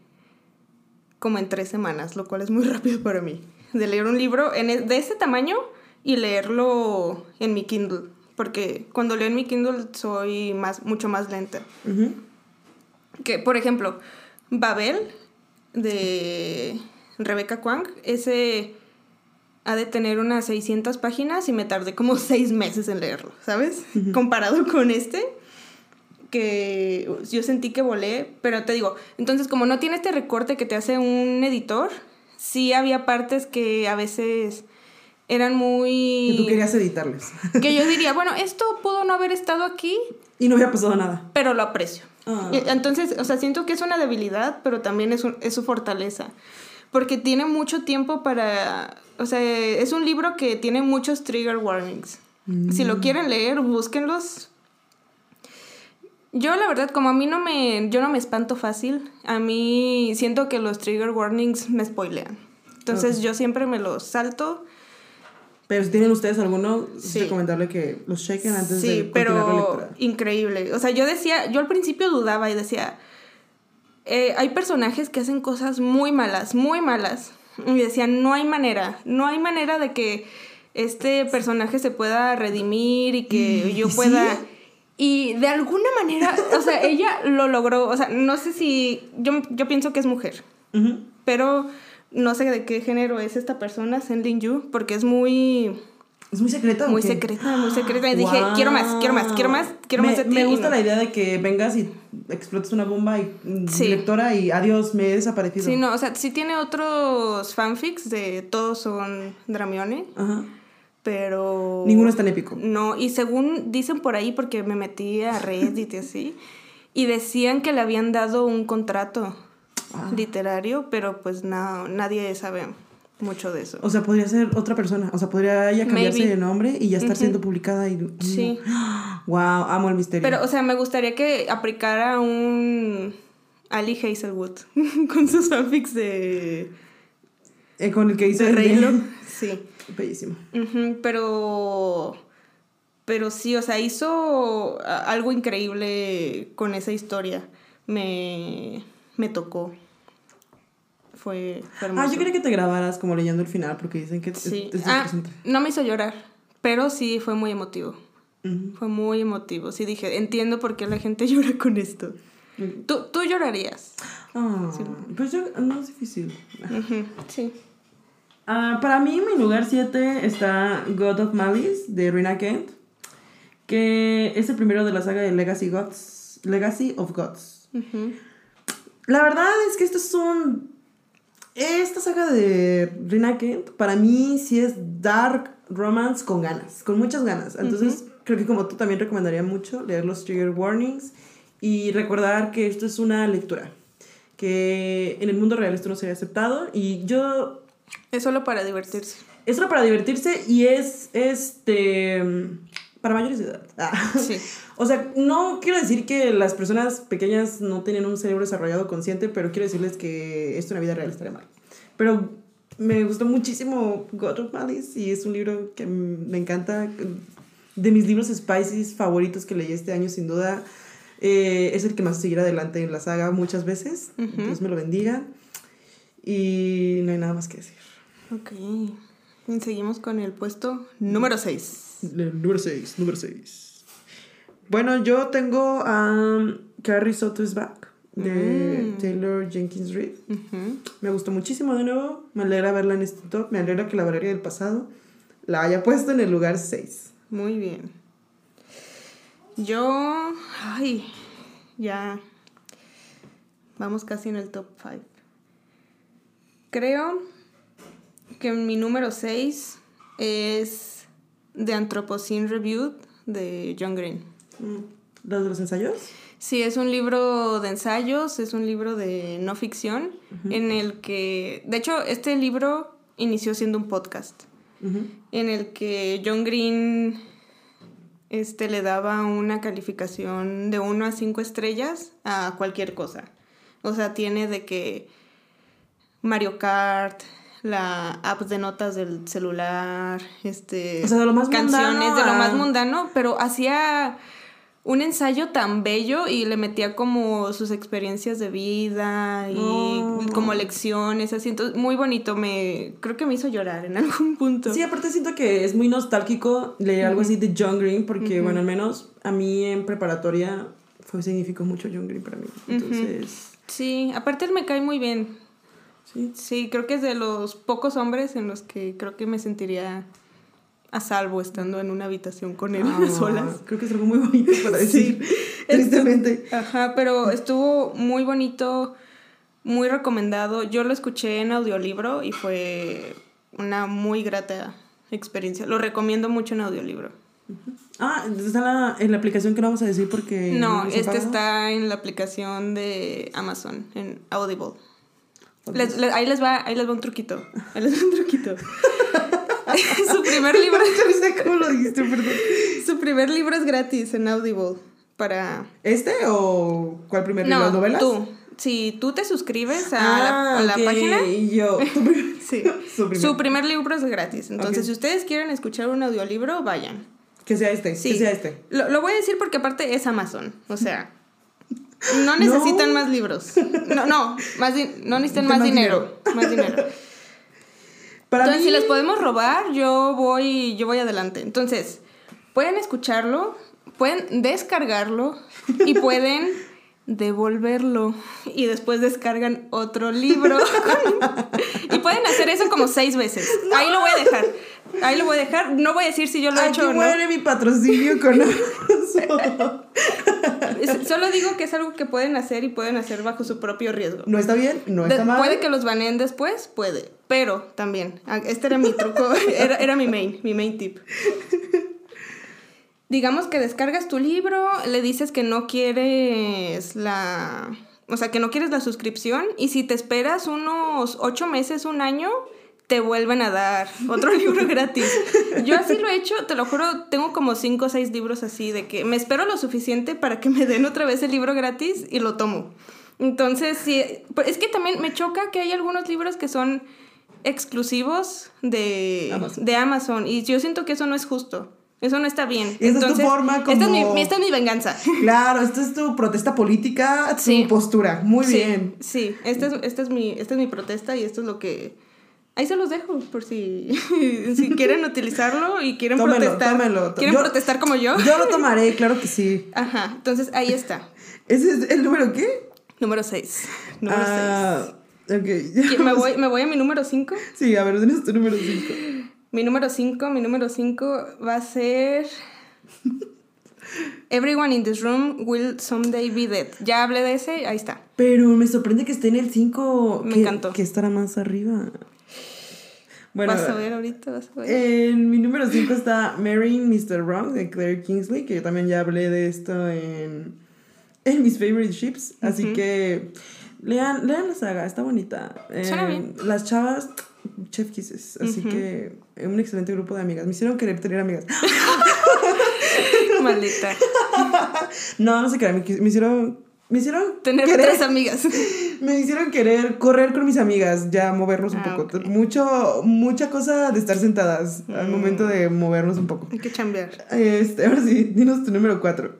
como en tres semanas, lo cual es muy rápido para mí. De leer un libro en, e, de ese tamaño y leerlo en mi Kindle. Porque cuando leo en mi Kindle soy más, mucho más lenta. Que, por ejemplo, Babel de Rebecca Kwang, ese ha de tener unas 600 páginas y me tardé como seis meses en leerlo, ¿sabes? Comparado con este, que yo sentí que volé, pero te digo, entonces como no tiene este recorte que te hace un editor, sí había partes que a veces eran muy... Que tú querías editarles. Que yo diría, bueno, esto pudo no haber estado aquí. Y no hubiera pasado nada. Pero lo aprecio. Ah. Entonces, o sea, siento que es una debilidad, pero también es, es su fortaleza. Porque tiene mucho tiempo para... O sea, es un libro que tiene muchos trigger warnings. Si lo mm. quieren leer, búsquenlos. Yo la verdad, como a mí no me... Yo no me espanto fácil. A mí siento que los trigger warnings me spoilean. Entonces yo siempre me los salto. Pero si tienen ustedes alguno, sí. es recomendable que los chequen antes de continuar la lectura. Increíble. O sea, yo decía, yo al principio dudaba y decía, eh, hay personajes que hacen cosas muy malas, muy malas. Y decía, no hay manera, no hay manera de que este personaje se pueda redimir y que yo pueda... Y de alguna manera, o sea, ella lo logró. O sea, no sé si. Yo, yo pienso que es mujer. Pero no sé de qué género es esta persona, Sending Yu, porque es muy... ¿Es muy secreta? Muy secreta, muy secreta. Y dije, quiero más, quiero más, quiero más, quiero más de ti. Me gusta la idea de que vengas y explotes una bomba y mm, directora y adiós, me he desaparecido. Sí, no, o sea, sí tiene otros fanfics de todos son Dramione. Ajá. Pero. Ninguno es tan épico. No, y según dicen por ahí, porque me metí a Reddit y así, y decían que le habían dado un contrato Ah. literario, pero pues no, nadie sabe mucho de eso. O sea, podría ser otra persona. O sea, podría ella cambiarse de nombre y ya estar siendo publicada y. Sí. Wow, amo el misterio. Pero, o sea, me gustaría que aplicara un Ali Hazelwood con sus fanfics de. Eh, con el que hizo el Reylo. Sí. Bellísimo. pero. Pero sí, o sea, hizo algo increíble con esa historia. Me me tocó. Fue, Ah, yo quería que te grabaras como leyendo el final porque dicen que sí. ah, no me hizo llorar, pero sí fue muy emotivo. Fue muy emotivo. Sí dije, entiendo por qué la gente llora con esto. ¿Tú, ¿Tú, llorarías? Ah, pues yo, no es difícil. Sí. Ah, para mí, mi lugar 7 está God of Malice de Rina Kent, que es el primero de la saga de Legacy Gods, Legacy of Gods. La verdad es que esto es un... Esta saga de Rina Kent, para mí sí es dark romance con ganas, con muchas ganas. Entonces, creo que como tú también recomendaría mucho leer los trigger warnings y recordar que esto es una lectura, que en el mundo real esto no sería aceptado y yo... Es solo para divertirse. Es solo para divertirse y es este para mayores de edad. Ah. Sí. o sea, no quiero decir que las personas pequeñas no tienen un cerebro desarrollado consciente, pero quiero decirles que esto en la vida real estaría mal. Pero me gustó muchísimo God of Malice y es un libro que me encanta. De mis libros Spices favoritos que leí este año, sin duda. Eh, es el que más seguirá adelante en la saga muchas veces. Dios me lo bendiga. Y no hay nada más que decir. Ok. Seguimos con el puesto número 6. Número 6, número 6. Bueno, yo tengo a Carrie Soto is Back de Mm. Taylor Jenkins Reid. Me gustó muchísimo de nuevo. Me alegra verla en este top. Me alegra que la Valeria del pasado la haya puesto en el lugar 6. Muy bien. Yo, ay, ya vamos casi en el top 5. Creo que mi número 6 es The Anthropocene Reviewed de John Green. ¿Los de los ensayos? Sí, es un libro de ensayos, es un libro de no ficción, en el que, de hecho, este libro inició siendo un podcast en el que John Green este, le daba una calificación de 1 a 5 estrellas a cualquier cosa. O sea, tiene de que Mario Kart, la app de notas del celular, este, O sea, de lo más canciones, mundano de lo más mundano, pero hacía un ensayo tan bello y le metía como sus experiencias de vida y Oh. como lecciones, así, entonces muy bonito, me creo que me hizo llorar en algún punto. Sí, aparte siento que es muy nostálgico leer algo así de John Green, porque, bueno, al menos a mí en preparatoria fue, significó mucho John Green para mí. Entonces, Sí, aparte él me cae muy bien. Sí. Sí, creo que es de los pocos hombres en los que creo que me sentiría a salvo estando en una habitación con él Ah, solas. Creo que es algo muy bonito para decir. Tristemente. Ajá, pero estuvo muy bonito, muy recomendado. Yo lo escuché en audiolibro y fue una muy grata experiencia. Lo recomiendo mucho en audiolibro. Ah, está en la, en la aplicación que no vamos a decir porque. No, este está en la aplicación de Amazon, en Audible. Les- les- ahí, les va, ahí les va un truquito. Ahí les va un truquito. su primer libro. No sé cómo lo dijiste, perdón. Su primer libro es gratis en Audible. Para. ¿Este o cuál primer libro? No, ¿Las novelas? tú. Si tú te suscribes a Ah, la, a la ok, página. Y yo. Sí. Su primer. Su primer libro es gratis. Entonces, si ustedes quieren escuchar un audiolibro, vayan. Que sea este. Sí. Que sea este. Lo, lo voy a decir porque aparte es Amazon. O sea, no necesitan No. más libros. No, no, más no necesitan más, más dinero. Más dinero. Para Entonces, mí. si les podemos robar, yo voy, yo voy adelante. Entonces, pueden escucharlo, pueden descargarlo y pueden devolverlo. Y después descargan otro libro. y pueden hacer eso como seis veces. Ahí lo voy a dejar. Ahí lo voy a dejar. No voy a decir si yo lo he Aquí hecho o no. muere mi patrocinio con Amazon. Es- Solo digo que es algo que pueden hacer y pueden hacer bajo su propio riesgo. No está bien, no De- está mal. puede que los baneen después, puede. Pero también, ah, este era mi truco, era, era mi main, mi main tip. Digamos que descargas tu libro, le dices que no quieres la... O sea, que no quieres la suscripción y si te esperas unos ocho meses, un año, te vuelven a dar otro libro gratis. Yo así lo he hecho, te lo juro, tengo como cinco o seis libros así de que me espero lo suficiente para que me den otra vez el libro gratis y lo tomo. Entonces, sí, pero es que también me choca que hay algunos libros que son exclusivos de Amazon. de Amazon y yo siento que eso no es justo. Eso no está bien. Y esa es tu forma Esta es, como- mi, esta es mi venganza. Claro, esto es tu protesta política, tu Sí. postura. Muy Sí, bien. Sí, esta es, esta, es mi, esta es mi protesta y esto es lo que... Ahí se los dejo por si, si quieren utilizarlo y quieren Tómelo, protestar. tómelo. ¿Quieren Yo- protestar como yo? Yo lo tomaré, claro que sí. Ajá, entonces ahí está. ¿Ese es el número qué? Número 6. Número ah, ok. 6. ¿Me voy, ¿Me voy a mi número 5? Sí, a ver, ¿dónde es tu número 5? Mi número 5, mi número 5 va a ser... Everyone in this room will someday be dead. Ya hablé de ese, ahí está. Pero me sorprende que esté en el 5. Me que, encantó. Que estará más arriba. Bueno, vas a ver ahorita, vas a ver. en mi número 5 está Marrying Mr. Wrong de Claire Kingsley, que yo también ya hablé de esto en, en mis favorite ships. Así que lean, lean la saga, está bonita. Suena Eh, bien. Las chavas, chef kisses. Así que eh, un excelente grupo de amigas. Me hicieron querer tener amigas. Maldita. No, no sé qué, me hicieron. Me hicieron Tener querer- otras amigas. Me hicieron querer correr con mis amigas, ya movernos un Ah, poco. ok. Mucho, mucha cosa de estar sentadas al Mm. momento de movernos un poco. Hay que chambear. Este, ahora sí, dinos tu número 4.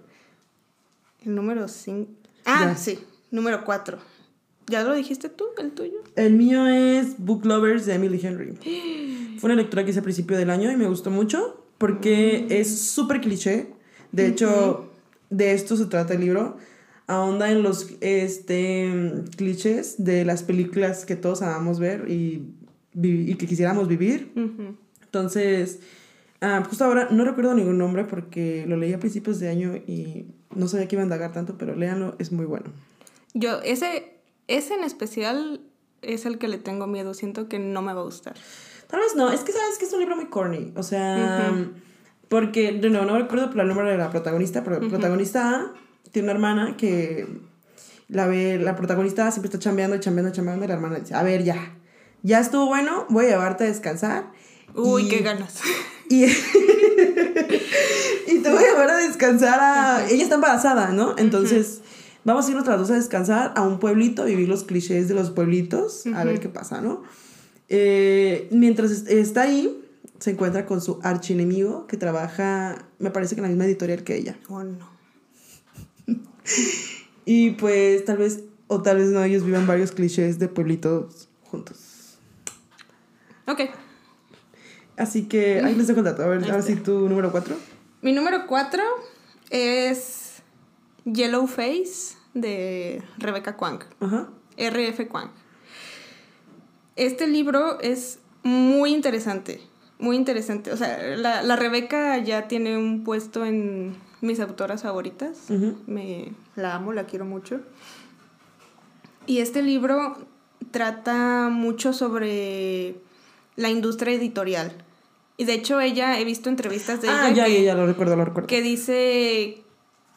El número 5. Ah, Ya. sí. Número 4. ¿Ya lo dijiste tú, el tuyo? El mío es Book Lovers de Emily Henry. Fue una lectura que hice a principio del año y me gustó mucho porque es súper cliché. De hecho, de esto se trata el libro. Ahonda en los este, clichés de las películas que todos amamos ver y, y que quisiéramos vivir. Entonces, ah, justo ahora no recuerdo ningún nombre porque lo leí a principios de año y no sabía que iba a indagar tanto, pero léanlo, es muy bueno. Yo, ese, ese en especial es el que le tengo miedo, siento que no me va a gustar. Tal vez no, es que sabes que es un libro muy corny, o sea, porque, de nuevo, no recuerdo el nombre de la protagonista, pero la protagonista tiene una hermana que la ve, la protagonista siempre está chambeando, chambeando, chambeando, y la hermana dice, a ver, ya, ya estuvo bueno, voy a llevarte a descansar. Uy, qué ganas. Y, y te voy a llevar a descansar a... Ella está embarazada, ¿no? Entonces, vamos a irnos las dos a descansar a un pueblito, vivir los clichés de los pueblitos, a ver qué pasa, ¿no? Eh, mientras está ahí, se encuentra con su archienemigo que trabaja, me parece que en la misma editorial que ella. Oh, no. Y pues tal vez, o tal vez no, ellos vivan varios clichés de pueblitos juntos. Ok. Así que ahí les dejo el dato. A ver, ahora sí, tu número cuatro. Mi número cuatro es Yellow Face de Rebecca Kwang. Ajá. RF Kwang. Este libro es muy interesante, muy interesante. O sea, la, la Rebeca ya tiene un puesto en mis autoras favoritas. Me la amo, la quiero mucho. Y este libro trata mucho sobre la industria editorial. Y de hecho ella, he visto entrevistas de ah, ella. ya, ya, lo recuerdo, lo recuerdo. Que dice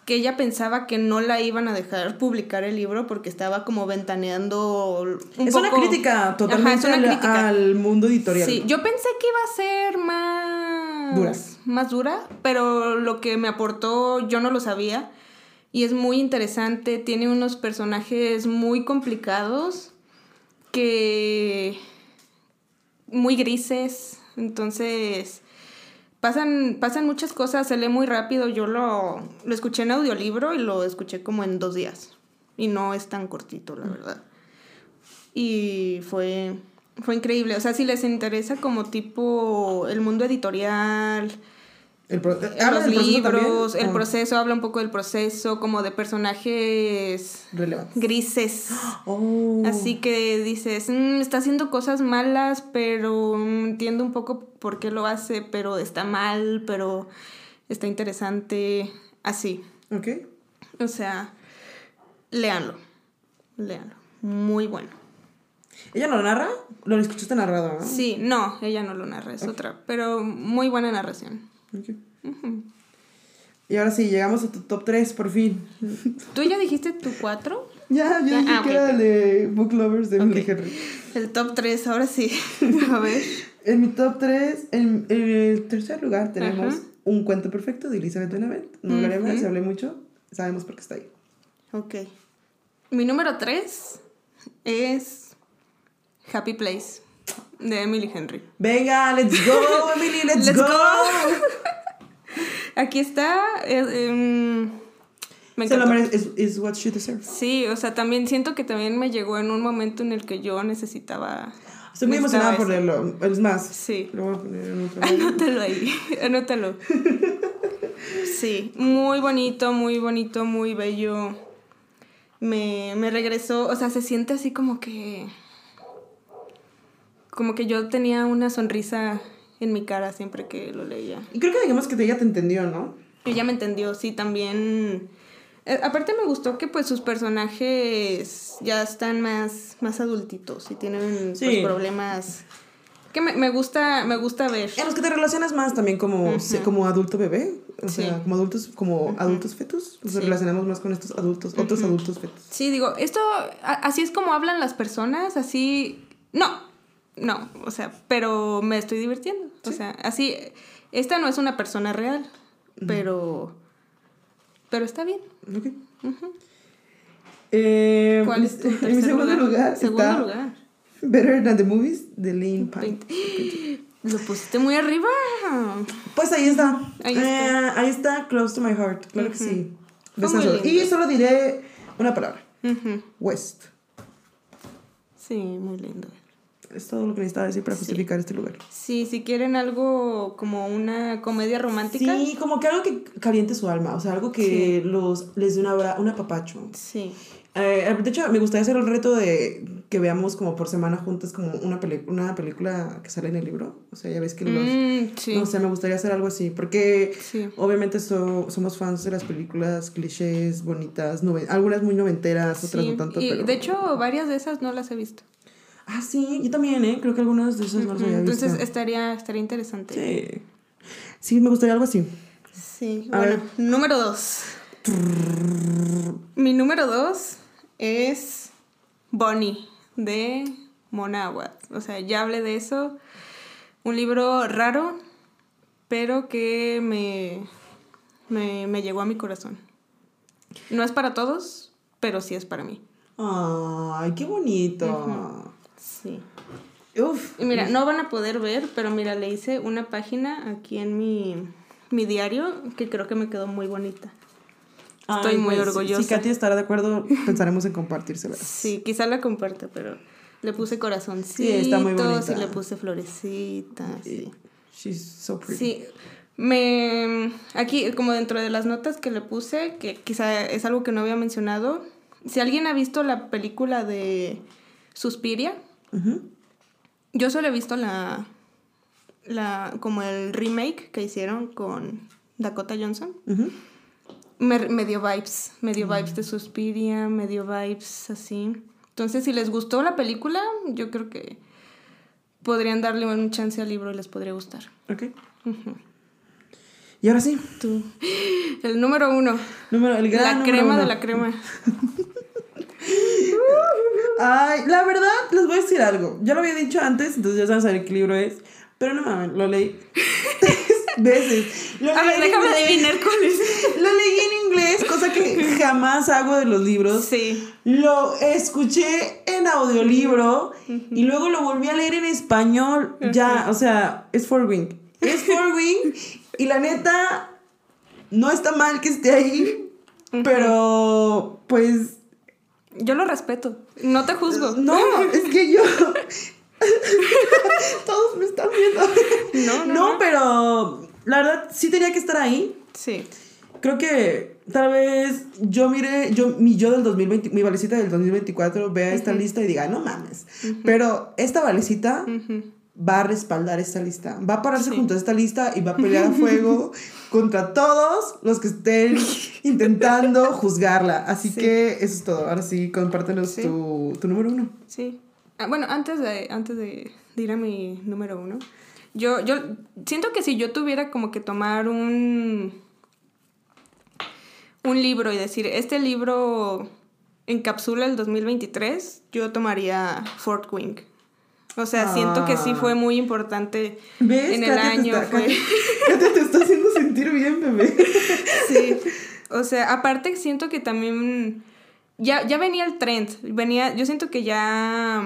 que ella pensaba que no la iban a dejar publicar el libro porque estaba como ventaneando un es una crítica totalmente al, mundo editorial. Sí, yo pensé que iba a ser más dura. más dura, pero lo que me aportó yo no lo sabía y es muy interesante, tiene unos personajes muy complicados que muy grises, entonces pasan, pasan muchas cosas, se lee muy rápido. Yo lo, lo escuché en audiolibro y lo escuché como en dos días. Y no es tan cortito, la verdad. Y fue, fue increíble. O sea, si les interesa como tipo el mundo editorial, el los libros, el ah. proceso, habla un poco del proceso, como de personajes grises. Oh. Así que dices, mm, está haciendo cosas malas, pero entiendo un poco por qué lo hace, pero está mal, pero está interesante. Así. Ok. O sea, léanlo. Léanlo. Muy bueno. ¿Ella no lo narra? Lo escuchaste narrado, ¿no? Sí, no, ella no lo narra, es otra. Pero muy buena narración. Y ahora sí, llegamos a tu top 3 por fin. ¿Tú ya dijiste tu 4? Ya, ya, dije ah, que era de Book Lovers de okay. Henry. El top 3, ahora sí. a ver. En mi top 3, en, el tercer lugar tenemos Un cuento perfecto de Elizabeth Benavent. No hablaré uh se hablé mucho, sabemos por qué está ahí. Ok. Mi número 3 es Happy Place de Emily Henry. Venga, let's go, Emily, let's, go. Aquí está. Eh, em, me merece, is, what she deserves. Sí, o sea, también siento que también me llegó en un momento en el que yo necesitaba. Estoy muy emocionada por leerlo. Es más, sí. lo voy a poner en otro Anótalo ahí, anótalo. sí, muy bonito, muy bonito, muy bello. Me, me regresó, o sea, se siente así como que como que yo tenía una sonrisa en mi cara siempre que lo leía. Y creo que digamos que ella te entendió, ¿no? Ella me entendió, sí, también. Eh, aparte me gustó que pues sus personajes ya están más, más adultitos y tienen pues, problemas que me, gusta me gusta ver. En los que te relacionas más también como, como adulto bebé, o sea, como adultos como adultos fetos, nos relacionamos más con estos adultos, otros adultos fetos. Sí, digo, esto así es como hablan las personas, así no, no, o sea, pero me estoy divirtiendo. O sea, así, esta no es una persona real, pero, pero está bien. Ok. eh, ¿Cuál es tu En mi segundo lugar, segundo está lugar. Better Than the Movies de Lane Pine. Lo pusiste muy arriba. Pues ahí está. Ahí está, eh, ahí está Close to My Heart. Claro que sí. Y solo diré una palabra. West. Sí, muy lindo. Es todo lo que necesitaba decir para justificar este lugar. Sí, si quieren algo como una comedia romántica. Sí, como que algo que caliente su alma, o sea, algo que los les dé un, abra- un apapacho. Sí. Eh, de hecho, me gustaría hacer el reto de que veamos como por semana juntas como una, una película que sale en el libro. O sea, ya ves que los... Mm, sí. No sé, me gustaría hacer algo así, porque Sí. obviamente so- somos fans de las películas clichés, bonitas, algunas muy noventeras, otras Sí, no tanto, y pero... de hecho, varias de esas no las he visto. Ah, sí, yo también, ¿eh? Creo que algunas de esas no las había visto. Entonces estaría, estaría interesante. Sí. Sí, me gustaría algo así. Sí, A bueno, ver. número dos. Mi número dos es Bonnie de Mona. O sea, ya hablé de eso. Un libro raro, pero que me, me, me llegó a mi corazón. No es para todos, pero sí es para mí. Ay, qué bonito. Sí. Uf. Y mira, no van a poder ver, pero mira, le hice una página aquí en mi, mi diario que creo que me quedó muy bonita. Estoy Ay, muy pues, orgullosa. Si Katy estará de acuerdo, pensaremos en compartírsela. Sí, quizá la comparta, pero le puse corazoncitos Sí, está muy bonita. y le puse florecitas. Sí. She's so pretty. Sí. Me aquí como dentro de las notas que le puse, que quizá es algo que no había mencionado, si alguien ha visto la película de Suspiria, Yo solo he visto la la como el remake que hicieron con Dakota Johnson. Ujú. Me, me dio vibes, me dio vibes de Suspiria, me dio vibes así. Entonces, si les gustó la película, yo creo que podrían darle un chance al libro y les podría gustar. Ok. Y ahora sí, Tú. El número uno. número, el gran La número crema uno. de la crema. Ay, la verdad, les voy a decir algo. Ya lo había dicho antes, entonces ya saben saber qué libro es. Pero no mames, lo leí tres veces. Lo A ver, déjame inglés. adivinar cuál es. Lo leí en inglés, cosa que jamás hago de los libros. Sí. Lo escuché en audiolibro y luego lo volví a leer en español. Ya, o sea, es For Wing. Es For Wing y la neta no está mal que esté ahí, pero pues Yo lo respeto. No te juzgo. no, es que yo todos me están viendo. No, no, No, no. pero la verdad sí tenía que estar ahí. Sí. Creo que tal vez yo mire, yo, mi yo del 2020, mi valecita del 2024 vea esta lista y diga, no mames. Pero esta valecita Ujú. Va a respaldar esta lista. Va a pararse Sí. junto a esta lista y va a pelear a fuego contra todos los que estén intentando juzgarla. Así Sí. que eso es todo. Ahora sí, compártenos Sí. Tu, tu número uno. Sí. Ah, bueno, antes de, antes de, de ir a mi número uno, yo, yo siento que si yo tuviera como que tomar un, un libro y decir, este libro encapsula el 2023, yo tomaría Fort Wing. O sea, siento que sí Ah. fue muy importante ¿Ves? en el Katia te año. está- fue- Katia- Katia te está haciendo sentir bien, bebé. Sí. O sea, aparte siento que también ya, ya venía el trend. Venía, yo siento que ya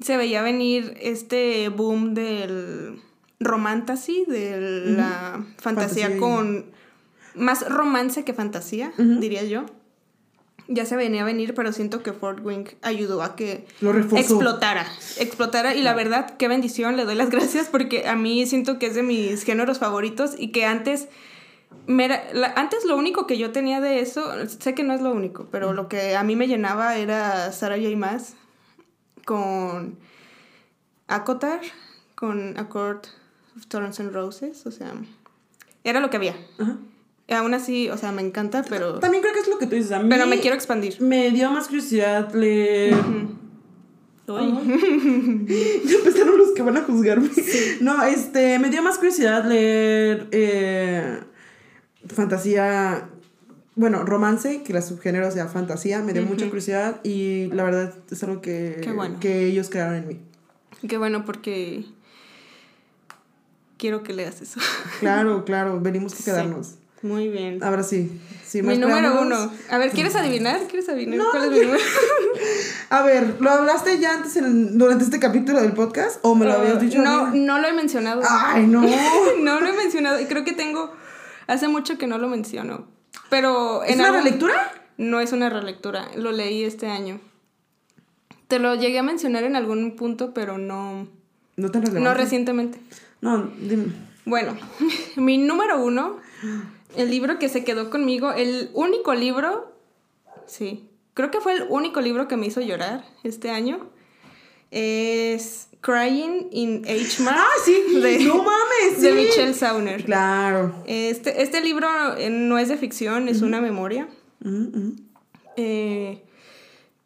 se veía venir este boom del romantasy, de la fantasía, con más romance que fantasía, diría yo. Ya se venía a venir, pero siento que Fort Wing ayudó a que Lo explotara, explotara y la verdad, qué bendición, le doy las gracias porque a mí siento que es de mis géneros favoritos y que antes, me era- la- antes lo único que yo tenía de eso, sé que no es lo único, pero lo que a mí me llenaba era Sarah J. Maas con Acotar, con A Court of Thorns and Roses, o sea, era lo que había. Ajá. Aún así, o sea, me encanta, pero, También creo que es lo que tú dices. A mí pero me quiero expandir. Me dio más curiosidad leer. Uy. Ya empezaron los que van a juzgarme. No, este, me dio más curiosidad leer eh, fantasía, bueno, romance, que la subgénero sea fantasía, me dio mucha curiosidad y la verdad es algo que, bueno. que ellos crearon en mí. Qué bueno porque quiero que leas eso. Claro, claro, venimos que quedarnos. Muy bien. Ahora sí, sí, mi número preámbulos. uno. A ver, ¿quieres adivinar? ¿Quieres adivinar No, cuál es mi número? A ver, ¿lo hablaste ya antes en- durante este capítulo del podcast o me lo habías dicho? no, no lo he mencionado. Ay, no. no lo he mencionado y creo que tengo hace mucho que no lo menciono. Pero ¿Es una relectura? No es una relectura, lo leí este año. Te lo llegué a mencionar en algún punto, pero no. No tan relevante. No recientemente. No, dime. Bueno, mi número uno, el libro que se quedó conmigo, el único libro, sí, creo que fue el único libro que me hizo llorar este año, es Crying in H. Mart. Ah, sí, de, no mames, De. Michelle Sauner. Claro. Este, este libro eh, no es de ficción, es una memoria. Eh,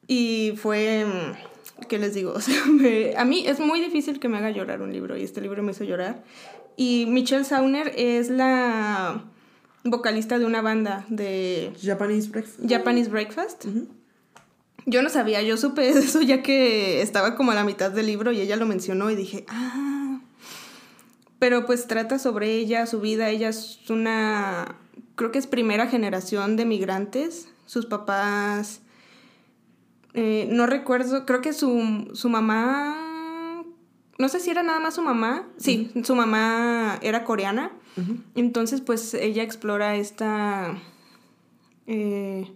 y fue, mm, ¿qué les digo? O sea, me- a mí es muy difícil que me haga llorar un libro y este libro me hizo llorar. Y Michelle Sauner es la vocalista de una banda de Japanese breakfast. Japanese Breakfast. Yo no sabía, yo supe de eso ya que estaba como a la mitad del libro y ella lo mencionó y dije, ah. Pero pues trata sobre ella, su vida. Ella es una, creo que es primera generación de migrantes. Sus papás, eh, no recuerdo, creo que su, su mamá, no sé si era nada más su mamá. Sí, su mamá era coreana. Entonces pues ella explora esta... eh,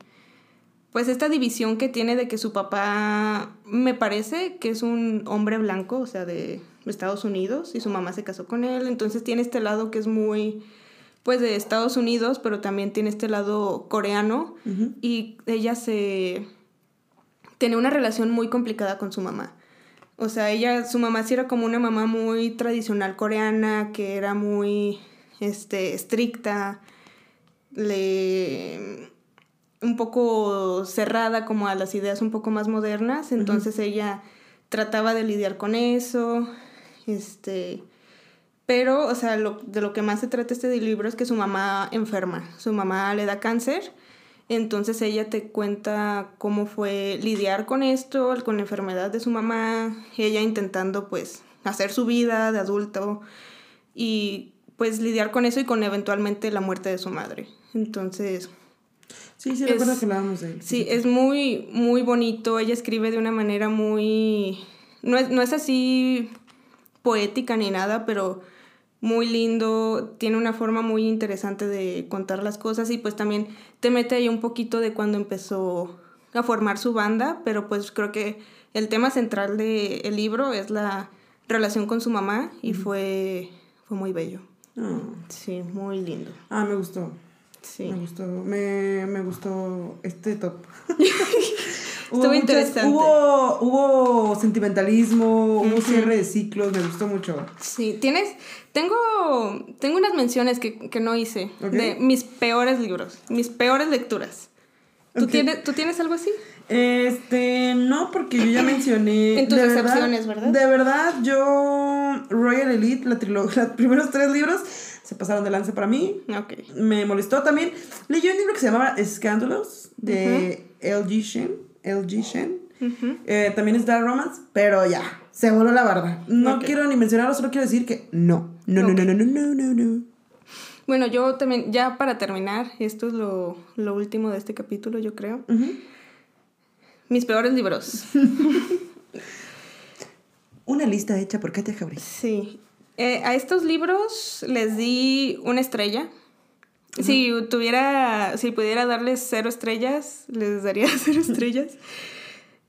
pues esta división que tiene de que su papá me parece que es un hombre blanco, o sea, de Estados Unidos, y su mamá se casó con él, entonces tiene este lado que es muy, pues, de Estados Unidos, pero también tiene este lado coreano, y ella se... tiene una relación muy complicada con su mamá. O sea, ella, su mamá sí era como una mamá muy tradicional coreana, que era muy, este, estricta, le un poco cerrada como a las ideas un poco más modernas, entonces ella trataba de lidiar con eso, este, pero, o sea, lo, de lo que más se trata este libro es que su mamá enferma, su mamá le da cáncer, entonces ella te cuenta cómo fue lidiar con esto, con la enfermedad de su mamá, ella intentando pues hacer su vida de adulto y pues lidiar con eso y con eventualmente la muerte de su madre. Entonces, Sí, sí, recuerdo Es- que hablábamos de él. Sí, es muy, muy bonito. Ella escribe de una manera muy... No es, no es así poética ni nada, pero muy lindo. Tiene una forma muy interesante de contar las cosas y pues también te mete ahí un poquito de cuando empezó a formar su banda, pero pues creo que el tema central del libro es la relación con su mamá y fue, fue muy bello. Sí, muy lindo. Ah, me gustó. Sí. Me gustó. Me, me gustó este top. Estuvo interesante. Hubo, hubo sentimentalismo, hubo cierre de ciclos, me gustó mucho. Sí, tienes. Tengo. Tengo unas menciones que, que no hice. De mis peores libros. Mis peores lecturas. ¿Tú, tienes, ¿Tú tienes algo así? Este, no, porque yo ya mencioné. En tus de verdad-. De verdad, yo. Royal Elite, la trilogía, los primeros tres libros se pasaron de lance para mí. Ok. Me molestó también. Leí un libro que se llamaba Scandalous de LG Shen. LG Shen. Ujú. Eh, también es Dark Romance, pero ya, se voló la barda. No quiero ni mencionarlo, solo quiero decir que no. No, no, Ok. no, no, no, no, no, no. Bueno, yo también, ya para terminar, esto es lo, lo último de este capítulo, yo creo. Ujú. Mis peores libros. Una lista hecha por Katia Jabri. Sí. Eh, a estos libros les di una estrella. Si tuviera, si pudiera darles cero estrellas, les daría cero estrellas.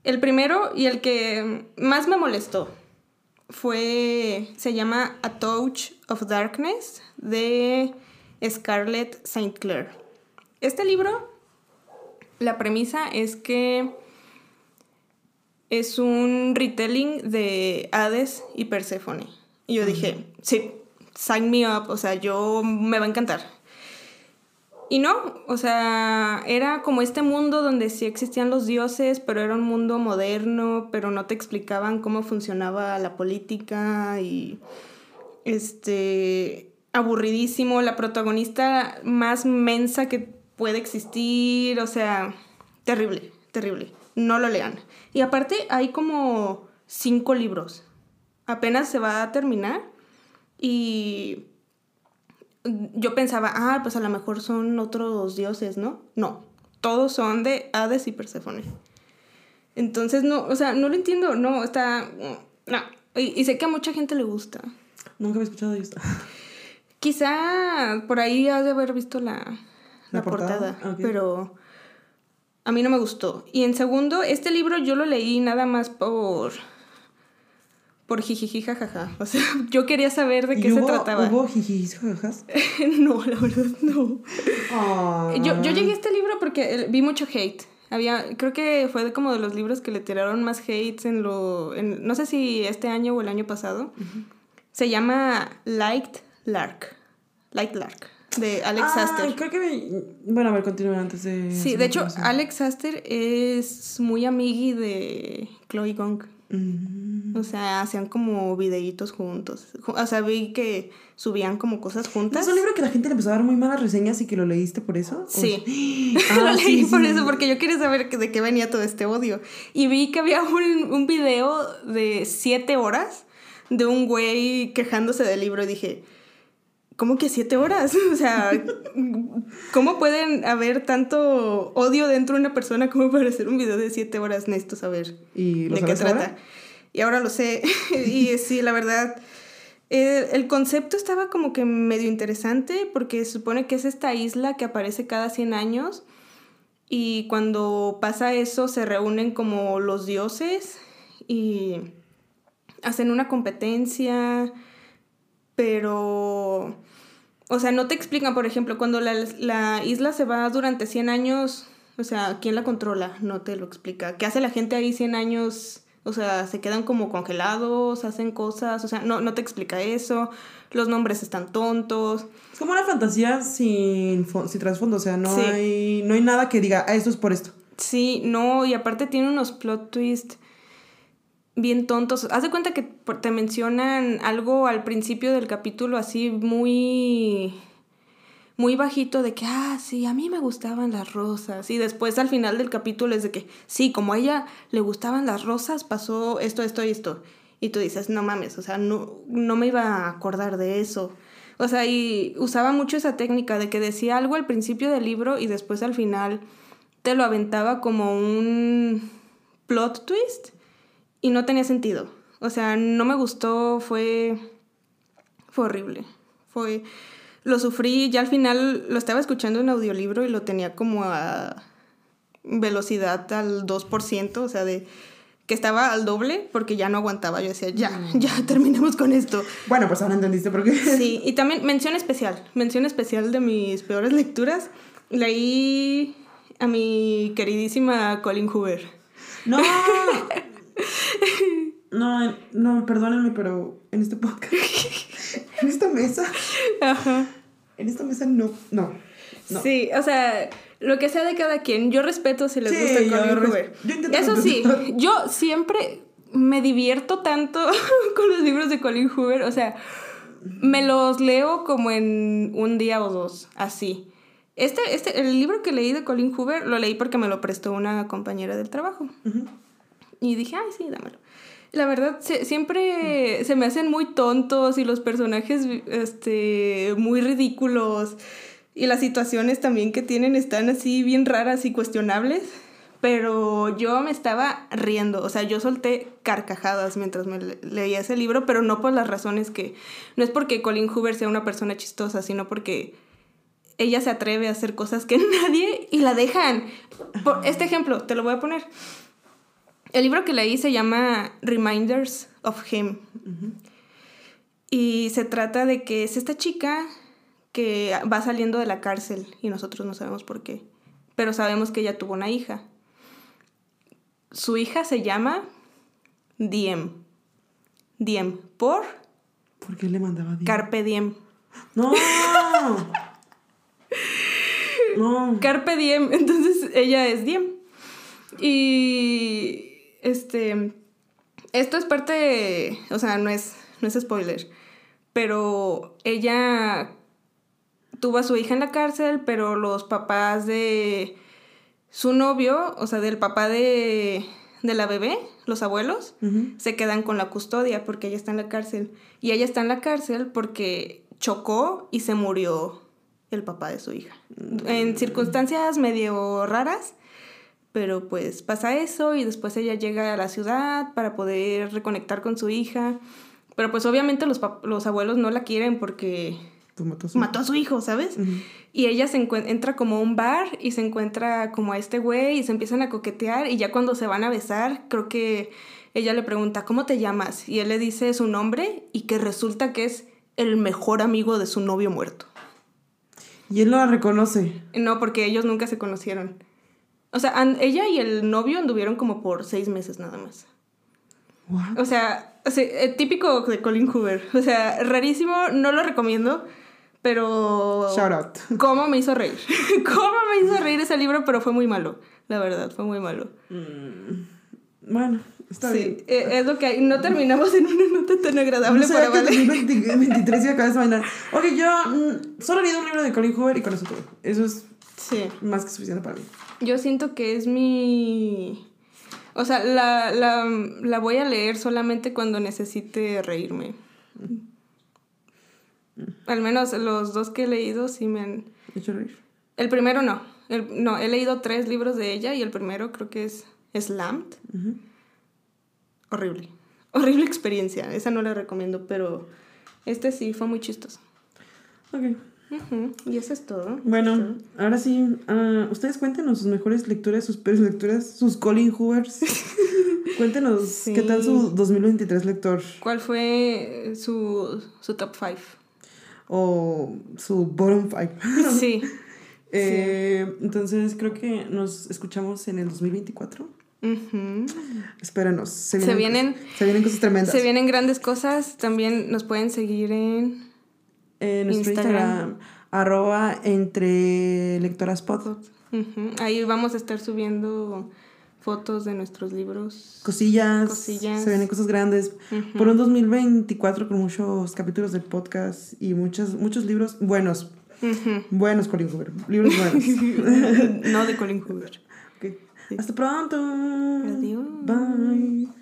El primero y el que más me molestó fue, se llama A Touch of Darkness de Scarlett St. Clair. Este libro, la premisa es que es un retelling de Hades y Perséfone. Y yo dije, sí, sign me up, o sea, yo me va a encantar. Y no, o sea, era como este mundo donde sí existían los dioses, pero era un mundo moderno, pero no te explicaban cómo funcionaba la política y este aburridísimo, la protagonista más mensa que puede existir, o sea, terrible, terrible. No lo lean. Y aparte hay como cinco libros. Apenas se va a terminar y yo pensaba, ah, pues a lo mejor son otros dioses, ¿no? No, todos son de Hades y Perséfone. Entonces, no, o sea, no lo entiendo, no, está, no. Y, y sé que a mucha gente le gusta. Nunca había escuchado de esto. Quizá por ahí has de haber visto la, la, ¿La portada? portada, Ok. pero a mí no me gustó. Y en segundo, este libro yo lo leí nada más por por jijiji jajaja. O sea, yo quería saber de qué se trataba. ¿Hubo jijiji jajajas? no, la verdad no. Yo, yo llegué a este libro porque eh, vi mucho hate. Había, creo que fue de como de los libros que le tiraron más hates en lo, en, no sé si este año o el año pasado. Se llama Light Lark. Light Lark de Alex ah, Aster. Creo que Bueno, a ver, continúa antes de... Sí, de hecho, Alex Aster es muy amigui de Chloe Gong. Mm. O sea, hacían como videitos juntos. O sea, vi que subían como cosas juntas. ¿Es un libro que la gente le empezó a dar muy malas reseñas y que lo leíste por eso? Sí. lo ah, leí por eso, porque yo quería saber de qué venía todo este odio. Y vi que había un, un video de siete horas de un güey quejándose del libro y dije, ¿cómo que siete horas? O sea, ¿cómo pueden haber tanto odio dentro de una persona como para hacer un video de siete horas? Necesito saber de qué trata. Y ahora lo sé. y sí, la verdad, eh, el concepto estaba como que medio interesante porque se supone que es esta isla que aparece cada 100 años y cuando pasa eso se reúnen como los dioses y hacen una competencia pero, o sea, no te explican, por ejemplo, cuando la, isla se va durante 100 años, o sea, ¿quién la controla? No te lo explica. ¿Qué hace la gente ahí 100 años? O sea, se quedan como congelados, hacen cosas, o sea, no, no te explica eso, los nombres están tontos. Es como una fantasía sin, sin trasfondo, o sea, no, hay, no hay nada que diga, ah, esto es por esto. Sí, no, y aparte tiene unos plot twists bien tontos. Haz de cuenta que te mencionan algo al principio del capítulo así muy muy bajito de que, ah, sí, a mí me gustaban las rosas. Y después al final del capítulo es de que, sí, como a ella le gustaban las rosas, pasó esto, esto y esto. Y tú dices, no mames, o sea, no, no me iba a acordar de eso. O sea, y usaba mucho esa técnica de que decía algo al principio del libro y después al final te lo aventaba como un plot twist y no tenía sentido. O sea, no me gustó, fue, fue horrible. Fue, lo sufrí, ya al final lo estaba escuchando en audiolibro y lo tenía como a velocidad al 2%, o sea, de que estaba al doble porque ya no aguantaba. Yo decía, ya, mm. ya terminemos con esto. Bueno, pues ahora entendiste por qué. Sí, y también mención especial, mención especial de mis peores lecturas. Leí a mi queridísima Colin Hoover. No, No, no, perdónenme, pero en este podcast, en esta mesa, Ajá. en esta mesa no, no, Sí, o sea, lo que sea de cada quien, yo respeto si les gusta Colin Hoover. Eso sí, yo siempre me divierto tanto con los libros de Colin Hoover, o sea, me los leo como en un día o dos, así. Este, este, el libro que leí de Colin Hoover lo leí porque me lo prestó una compañera del trabajo. Y dije, ay, sí, dámelo. La verdad, siempre se me hacen muy tontos y los personajes este, muy ridículos. Y las situaciones también que tienen están así bien raras y cuestionables. Pero yo me estaba riendo, o sea, yo solté carcajadas mientras me leía ese libro, pero no por las razones que... No es porque Colin Hoover sea una persona chistosa, sino porque ella se atreve a hacer cosas que nadie y la dejan. Por este ejemplo, te lo voy a poner. El libro que leí se llama Reminders of Him. Y se trata de que es esta chica que va saliendo de la cárcel y nosotros no sabemos por qué. Pero sabemos que ella tuvo una hija. Su hija se llama Diem. Diem. ¿Por? ¿Por qué le mandaba Diem? Carpe Diem. ¡No! no. Carpe Diem. Entonces ella es Diem. Y este, esto es parte, o sea, no es, no es spoiler, pero ella tuvo a su hija en la cárcel, pero los papás de su novio, o sea, del papá de, de la bebé, los abuelos, se quedan con la custodia porque ella está en la cárcel. Y ella está en la cárcel porque chocó y se murió el papá de su hija. En circunstancias medio raras, pero pues pasa eso y después ella llega a la ciudad para poder reconectar con su hija. Pero pues obviamente los, los abuelos no la quieren porque Pues mató a su mató a su hijo, ¿sabes? Y ella se entra como a un bar y se encuentra como a este güey y se empiezan a coquetear y ya cuando se van a besar, creo que ella le pregunta, ¿cómo te llamas? Y él le dice su nombre y que resulta que es el mejor amigo de su novio muerto. Y él no la reconoce. No, porque ellos nunca se conocieron. O sea, ella y el novio anduvieron como por seis meses nada más. What? O sea, eh, típico de Colin Hoover. O sea, rarísimo, no lo recomiendo, pero... Shout out. ¿Cómo me hizo reír? ¿Cómo me hizo reír ese libro? Pero fue muy malo, la verdad, fue muy malo. Bueno, está sí, bien. eh, es lo que hay. No terminamos en una nota tan agradable No para sabía que Vale. 20, 23 y acabas de bailar. Ok, yo mm, solo he leído un libro de Colin Hoover y con eso todo. Eso es Sí. más que suficiente para mí. Yo siento que es mi... O sea, la, la, la voy a leer solamente cuando necesite reírme. Al menos los dos que he leído sí me han... ¿He hecho reír? El primero no. El- no, he leído tres libros de ella y el primero creo que es Slammed. Horrible. Horrible experiencia. Esa no la recomiendo, pero este sí fue muy chistoso. Ok. Y eso es todo. Bueno, ahora sí, ah, ustedes cuéntenos sus mejores lecturas, sus peores lecturas, sus Colin Hoovers. cuéntenos Sí. qué tal su 2023 lector ¿Cuál fue su, su top five? o su bottom five. Sí. Eh, Entonces creo que nos escuchamos en el 2024. Ujú. Espéranos. Se Se vienen, vienen- se vienen cosas tremendas. Se vienen grandes cosas. También nos pueden seguir en En nuestro Instagram. Instagram, arroba entre lectoras pod. Ahí vamos a estar subiendo fotos de nuestros libros. Cosillas, Cosillas. Se vienen cosas grandes. Ujú. Por un 2024 con muchos capítulos del podcast y muchos, muchos libros buenos. Buenos, Colin Hoover. Libros buenos. no de Colin Hoover. Hasta pronto. Adiós. Bye.